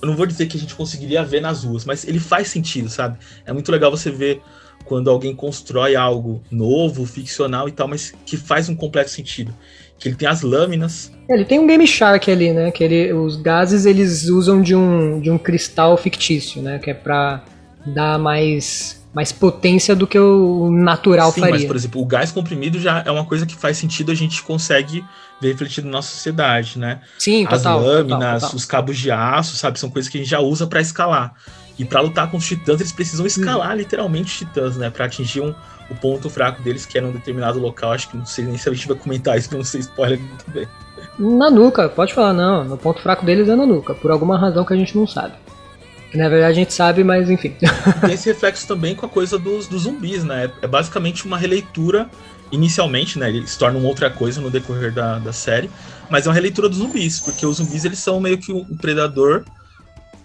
eu não vou dizer que a gente conseguiria ver nas ruas, mas ele faz sentido, sabe? É muito legal você ver quando alguém constrói algo novo, ficcional e tal, mas que faz um completo sentido. Que ele tem as lâminas, É, Ele tem um Game Shark ali, né? Que ele, os gases eles usam de um, de um cristal fictício, né? Que é pra dar mais, mais potência do que o natural Sim, faria. mas, por exemplo, o gás comprimido já é uma coisa que faz sentido, a gente consegue ver refletido na nossa sociedade, né? Sim, As total, lâminas, total, total. os cabos de aço, sabe? São coisas que a gente já usa pra escalar. E pra lutar com os titãs, eles precisam escalar literalmente os titãs, né? Pra atingir um, o ponto fraco deles, que é num determinado local. Acho que não sei nem se a gente vai comentar isso, pra não ser spoiler muito bem. Na nuca, pode falar, não. No ponto fraco deles é na nuca, por alguma razão que a gente não sabe. Que na verdade a gente sabe, mas enfim. tem esse reflexo também com a coisa dos, dos zumbis, né? É basicamente uma releitura, inicialmente, né? Ele se torna uma outra coisa no decorrer da, da série, mas é uma releitura dos zumbis, porque os zumbis eles são meio que um predador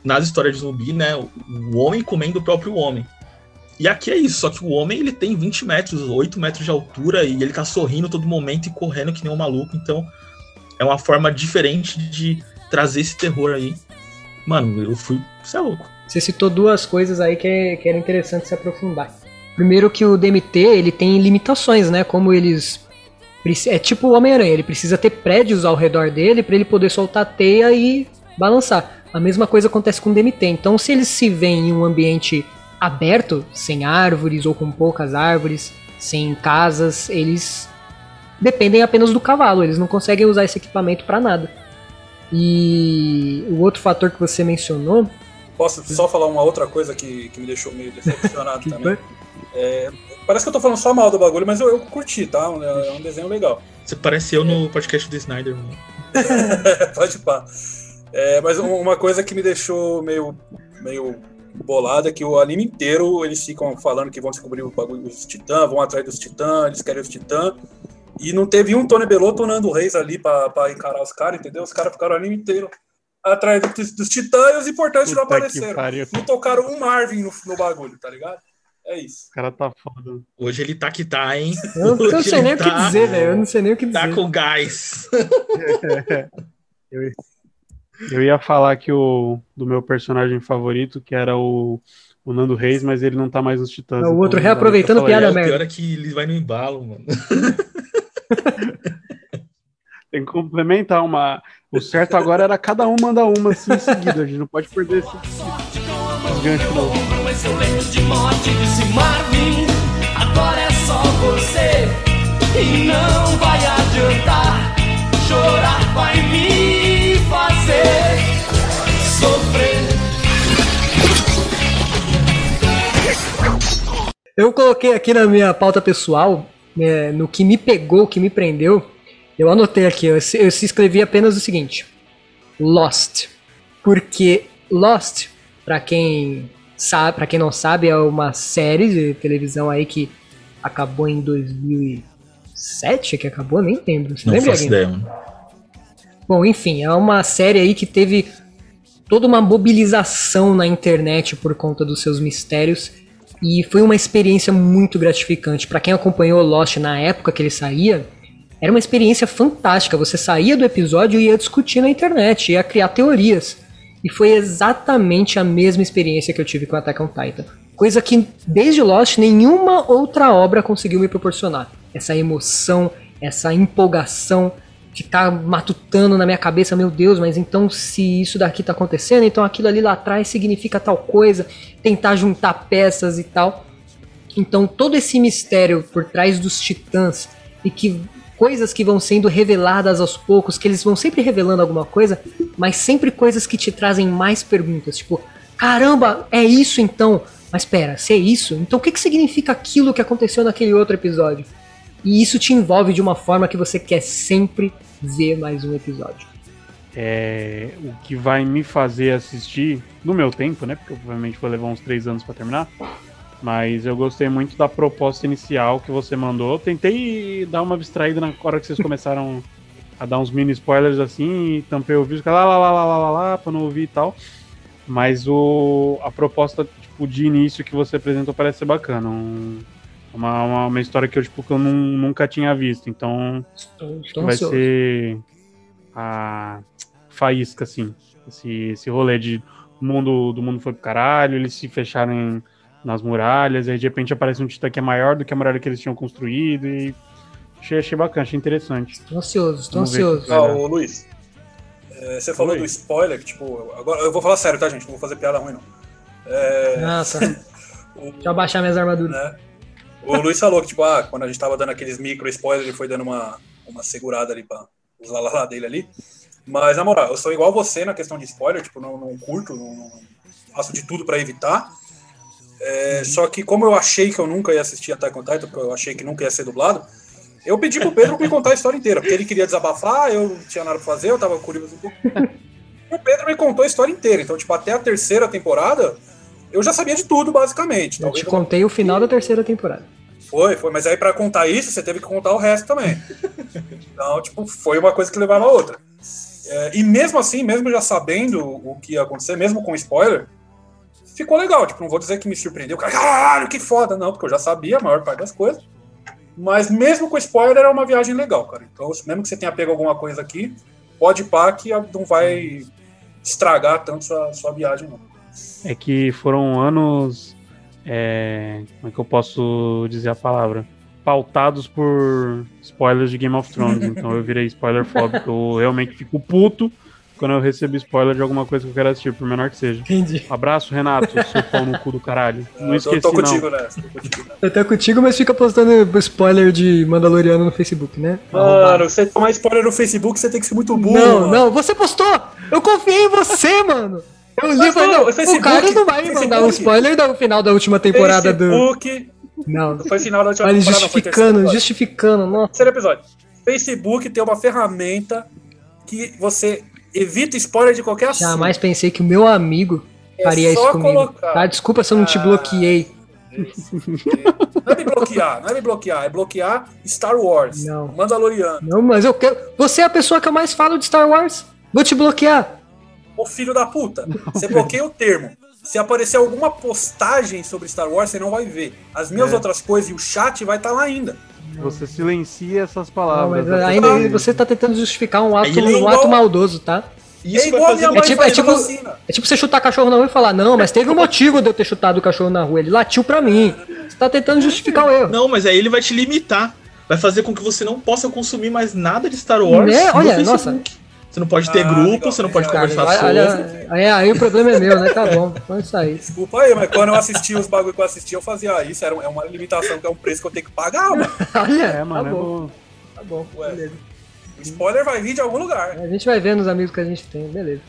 nas histórias de zumbi, né? O, o homem comendo o próprio homem. E aqui é isso, só que o homem ele tem 20 metros, 8 metros de altura e ele tá sorrindo todo momento e correndo que nem um maluco, então é uma forma diferente de trazer esse terror aí. Mano, eu fui. Você é louco. Você citou duas coisas aí que, é, que era interessante se aprofundar. Primeiro que o DMT, ele tem limitações, né? Como eles... É tipo o Homem-Aranha, ele precisa ter prédios ao redor dele para ele poder soltar a teia e balançar. A mesma coisa acontece com o DMT. Então, se eles se veem em um ambiente aberto, sem árvores ou com poucas árvores, sem casas, eles dependem apenas do cavalo, eles não conseguem usar esse equipamento para nada. E o outro fator que você mencionou, Posso só falar uma outra coisa que, que me deixou meio decepcionado também? É, parece que eu tô falando só mal do bagulho, mas eu, eu curti, tá? É é um desenho legal. Você parece eu no podcast do Snyder, mano. Pode pá. É, mas um- uma coisa que me deixou meio, meio bolado é que o anime inteiro eles ficam falando que vão descobrir o bagulho dos titãs, vão atrás dos titãs, eles querem os titãs. E não teve um Tony Belotto, Nando Reis ali pra, pra encarar os caras, entendeu? Os caras ficaram o anime inteiro atrás dos, dos titãs e os importantes não Puta que apareceram. Não tocaram um Marvin no, no bagulho, tá ligado? É isso. O cara tá foda. Hoje ele tá que tá, hein? eu, eu não sei nem o que tá- dizer, velho. Eu não sei nem o que dizer. Tá com gás. Eu, eu ia falar que o do meu personagem favorito, que era o, o Nando Reis, mas ele não tá mais nos Titãs. O outro então reaproveitando piada O merda. pior é que ele vai no embalo, mano. Tem que complementar uma. O certo agora era cada um mandar uma assim em seguida. A gente não pode perder esse, esse gancho, não. Agora é só você E não vai adiantar Chorar vai me Sofrer Eu coloquei aqui na minha pauta pessoal, né, no que me pegou, o que me prendeu. Eu anotei aqui, eu, se- eu se escrevi apenas o seguinte: Lost. Porque Lost, pra quem sabe, para quem não sabe, é uma série de televisão aí que acabou em 2007, que acabou, nem lembro. Você Não lembra, faço ideia, mano. Bom, enfim, é uma série aí que teve toda uma mobilização na internet por conta dos seus mistérios e foi uma experiência muito gratificante. Pra quem acompanhou Lost na época que ele saía, era uma experiência fantástica. Você saía do episódio e ia discutir na internet, ia criar teorias. E foi exatamente a mesma experiência que eu tive com Attack on Titan. Coisa que desde Lost nenhuma outra obra conseguiu me proporcionar. Essa emoção, essa empolgação, ficar matutando na minha cabeça, meu Deus, mas então se isso daqui tá acontecendo, então aquilo ali lá atrás significa tal coisa, tentar juntar peças e tal. Então todo esse mistério por trás dos titãs e que coisas que vão sendo reveladas aos poucos, que eles vão sempre revelando alguma coisa, mas sempre coisas que te trazem mais perguntas, tipo, caramba, é isso então? Mas pera, se é isso, então o que, que significa aquilo que aconteceu naquele outro episódio? E isso te envolve de uma forma que você quer sempre ver mais um episódio. É, o que vai me fazer assistir, no meu tempo, né? Porque provavelmente vou levar uns três anos pra terminar. Mas eu gostei muito da proposta inicial que você mandou. Tentei dar uma abstraída na hora que vocês começaram a dar uns mini spoilers assim, e tampei o vídeo, lá, lá, lá, lá, lá, lá, lá, pra não ouvir e tal. Mas o, a proposta tipo, de início que você apresentou parece ser bacana. Um, uma, uma, uma história que eu, tipo, que eu nun- nunca tinha visto. Então, acho que vai ansioso. ser a faísca, assim. Esse, esse rolê de o mundo, do mundo foi pro caralho, eles se fecharam em- nas muralhas, aí de repente aparece um titã que é maior do que a muralha que eles tinham construído e achei, achei bacana, achei interessante. Tô ansioso, Vamos o ansioso. Ah, ô Luiz, é, você falou do spoiler, que tipo, agora eu vou falar sério, tá, gente? Não vou fazer piada ruim, não. É, Nossa. Deixa eu abaixar minhas armaduras. né? O Luiz falou que, tipo, ah, quando a gente tava dando aqueles micro spoilers, ele foi dando uma, uma segurada ali pra os lalala dele ali. Mas, na moral, eu sou igual você na questão de spoiler, tipo, não, não curto, não, não- faço de tudo pra evitar. É, Só que como eu achei que eu nunca ia assistir Attack on Titan, porque eu achei que nunca ia ser dublado, eu pedi pro Pedro me contar a história inteira, porque ele queria desabafar, eu não tinha nada pra fazer, eu tava curioso. O Pedro me contou a história inteira, então, tipo, até a terceira temporada, eu já sabia de tudo, basicamente. Eu Talvez te contei o final da terceira temporada. foi, foi, mas aí pra contar isso, você teve que contar o resto também. Então, tipo, foi uma coisa que levava a outra. É, e mesmo assim, mesmo já sabendo o que ia acontecer, mesmo com spoiler, ficou legal. Tipo, não vou dizer que me surpreendeu, cara, caralho, que foda, não, porque eu já sabia a maior parte das coisas. Mas mesmo com spoiler, era uma viagem legal, cara. Então, mesmo que você tenha pego alguma coisa aqui, pode pá que não vai estragar tanto sua, sua viagem, não. É que foram anos. é, como é que eu posso dizer a palavra? Pautados por spoilers de Game of Thrones. então eu virei spoiler fóbico. Eu realmente fico puto quando eu recebo spoiler de alguma coisa que eu quero assistir, por menor que seja. Entendi. Abraço, Renato, seu pau no cu do caralho. Não Eu esqueci, tô contigo não. nessa. tô contigo nessa. Eu tô contigo, mas fica postando spoiler de Mandaloriano no Facebook, né? Mano, você tomar spoiler no Facebook, você tem que ser muito burro. Não, mano. não, você postou! Eu confiei em você, mano! Eu li Mas falei, não, não, o Facebook- o cara não vai me mandar um Facebook- spoiler do final da última temporada do. Facebook, Não, não foi final da última olha, temporada, não, justificando, episódio. justificando, nossa. Terceiro episódio. Facebook tem uma ferramenta que você evita spoiler de qualquer assunto. Jamais pensei que o meu amigo É faria isso comigo. colocar. Tá? Desculpa se eu não te Ah. bloqueei. Não é me bloquear, não é me bloquear, é bloquear Star Wars, Não. Mandaloriano. Não, mas eu quero. Você é a pessoa que eu mais falo de Star Wars. Vou te bloquear. Ô filho da puta, você bloqueia o termo. Se aparecer alguma postagem sobre Star Wars, você não vai ver. As minhas É. outras coisas e o chat vai estar lá ainda. Você silencia essas Não, palavras. mas né? ainda você tá tentando justificar um ato, é um igual- ato maldoso, tá? Isso é vai igual a minha com mãe É tipo- é tipo- vacina. É tipo você chutar cachorro na rua e falar, não, mas teve um motivo de eu ter chutado o cachorro na rua. Ele latiu pra mim. Você tá tentando justificar o erro. Não, mas aí ele vai te limitar. Vai fazer com que você não possa consumir mais nada de Star Wars. Né? no Olha, Facebook. nossa. Você não pode ter Ah, grupo, legal, você não pode legal. conversar Cara, sobre. olha, aí, aí o problema é meu, né? Tá bom, pode sair. Desculpa aí, mas quando eu assistia os bagulho que eu assistia, eu fazia ah, isso. Era, é uma limitação, que é um preço que eu tenho que pagar, mano. Olha, É, mano, tá é bom, tá bom, Ué. beleza. O spoiler vai vir de algum lugar. A gente vai ver nos amigos que a gente tem, beleza.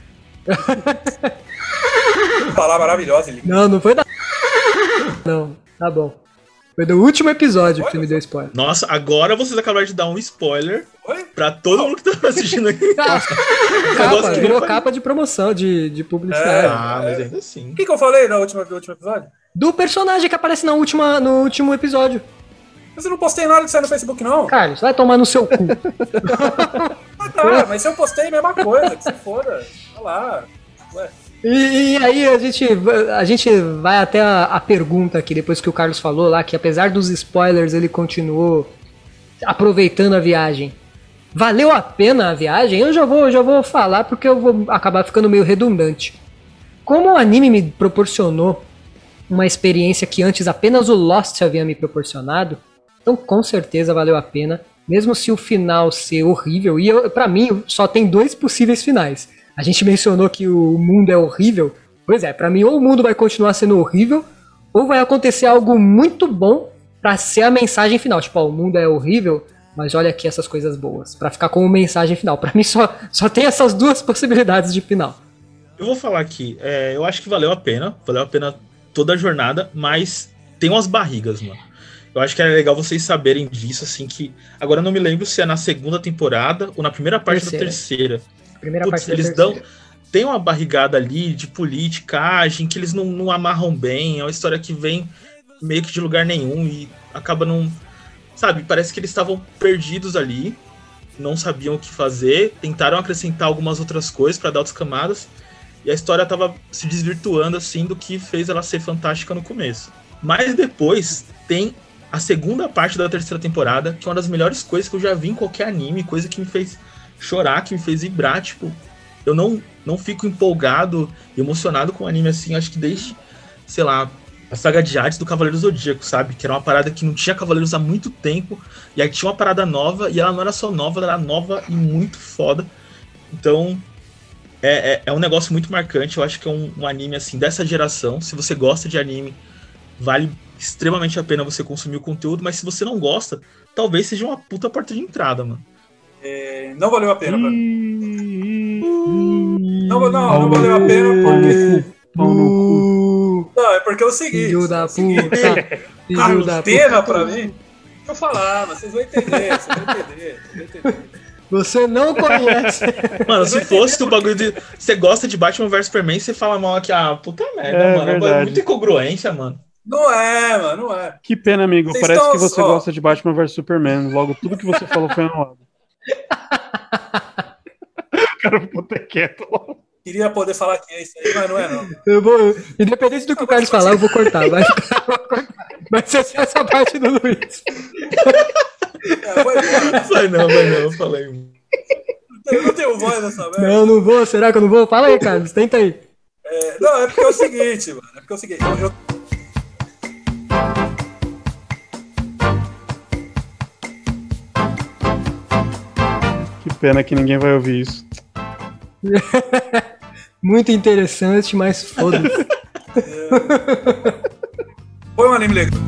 Falar maravilhosa, ele. Não, não foi da. Não, tá bom. Foi do último episódio que você me deu spoiler. Nossa, agora vocês acabaram de dar um spoiler Oi? pra todo mundo que tá assistindo aqui. Capa, que virou capa de promoção, de, de publicidade. Ah, mas ainda assim. O que, que eu falei no último, no último episódio? Do personagem que aparece na última, no último episódio. Mas eu não postei nada disso aí no Facebook, não. Carlos, vai tomar no seu cu. Ah, tá, mas se eu postei, mesma coisa, que se foda. Olha lá. Ué. E, e aí a gente, a gente vai até a, a pergunta aqui, depois que o Carlos falou lá, que apesar dos spoilers, ele continuou aproveitando a viagem. Valeu a pena a viagem? Eu já vou, já vou falar porque eu vou acabar ficando meio redundante. Como o anime me proporcionou uma experiência que antes apenas o Lost havia me proporcionado. Então, com certeza valeu a pena, mesmo se o final ser horrível. E para mim, só tem dois possíveis finais. A gente mencionou que o mundo é horrível. Pois é, para mim, ou o mundo vai continuar sendo horrível, ou vai acontecer algo muito bom para ser a mensagem final. Tipo, ó, o mundo é horrível, mas olha aqui essas coisas boas. para ficar como mensagem final. Para mim, só, só tem essas duas possibilidades de final. Eu vou falar aqui, é, eu acho que valeu a pena, valeu a pena toda a jornada, mas tem umas barrigas, mano. Eu acho que era legal vocês saberem disso, assim, que. Agora eu não me lembro se é na segunda temporada ou na primeira parte terceira. da terceira. Primeira parte eles terceira. dão. Tem uma barrigada ali de politicagem que eles não, não amarram bem. É uma história que vem meio que de lugar nenhum e acaba não. Sabe, parece que eles estavam perdidos ali, não sabiam o que fazer, tentaram acrescentar algumas outras coisas para dar outras camadas, e a história tava se desvirtuando assim do que fez ela ser fantástica no começo. Mas depois tem a segunda parte da terceira temporada, que é uma das melhores coisas que eu já vi em qualquer anime, coisa que me fez chorar, que me fez vibrar, tipo, eu não não fico empolgado, emocionado com anime assim, acho que desde, sei lá, a saga de Hades do Cavaleiro Zodíaco, sabe? Que era uma parada que não tinha Cavaleiros há muito tempo, e aí tinha uma parada nova, e ela não era só nova, ela era nova e muito foda. Então, é, é, é um negócio muito marcante, eu acho que é um, um anime, assim, dessa geração. Se você gosta de anime, vale extremamente a pena você consumir o conteúdo, mas se você não gosta, talvez seja uma puta porta de entrada, mano. É, não valeu a pena pra mim. Não, não, não valeu a pena porque. Não, é porque é o seguinte. Filho da puta. Filho Carlos da puta. pra mim. Deixa eu falar, vocês vão entender, vocês vão entender, vocês vão entender. Você não conhece. Mano, se fosse o bagulho de. Você gosta de Batman vs Superman, você fala mal aqui, ah, puta merda, É mano. É verdade. muita incongruência, mano. Não é, mano, não é. Que pena, amigo. Vocês Parece estão que você só- gosta de Batman vs Superman. Logo, tudo que você falou foi anulado. o cara ficou até quieto. Queria poder falar que é isso aí, mas não é, não. Eu vou, independente do que o Carlos falar, eu vou cortar. Vai, ficar- vai ser só essa parte do Luiz. É, vai embora. Vai não, vai não, eu falei. Eu não tenho voz nessa merda. Não, não vou. Será que eu não vou? Fala aí, Carlos. Tenta aí. É, não, é porque é o seguinte, mano. É porque é o seguinte. Eu, eu- pena que ninguém vai ouvir isso. Muito interessante, mas foda-se. Foi um anime legal.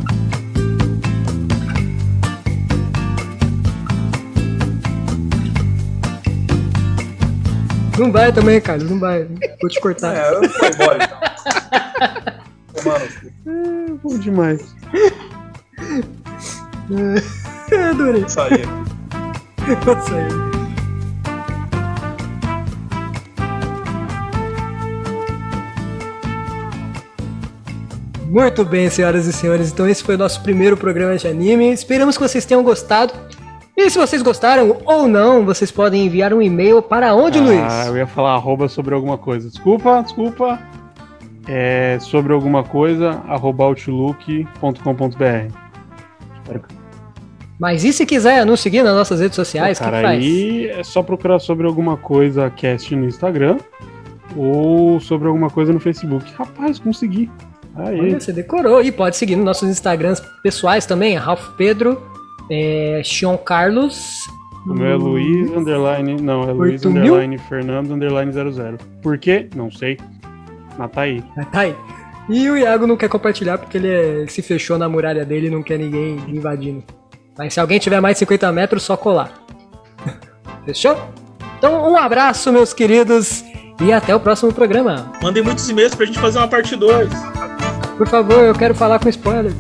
Não vai também, Carlos. Não vai. Vou te cortar. É, eu vou embora então. É bom demais. É, adorei. Isso aí. Muito bem, senhoras e senhores. Então esse foi o nosso primeiro programa de anime. Esperamos que vocês tenham gostado. E se vocês gostaram ou não, vocês podem enviar um e-mail para onde, Ah, Luiz? eu ia falar arroba sobre alguma coisa. Desculpa, desculpa. É sobre alguma coisa, arroba outlook.com.br. Mas e se quiser nos seguir nas nossas redes sociais, Cara, que faz? aí é só procurar sobre alguma coisa cast no Instagram ou sobre alguma coisa no Facebook. Rapaz, consegui. Aí. Olha, você decorou. E pode seguir nos nossos Instagrams pessoais também, Ralph Pedro, é, Sean Carlos. O meu é Luiz, underline, não, é Luiz, underline, Fernando, underline 00. Por quê? Não sei. Mas tá aí. Ah, Tá aí. E o Iago não quer compartilhar porque ele é- se fechou na muralha dele e não quer ninguém invadindo. Mas se alguém tiver mais de 50 metros, só colar. Fechou? Então, um abraço, meus queridos, e até o próximo programa. Mandem muitos e-mails pra gente fazer uma parte 2. Por favor, eu quero falar com spoiler.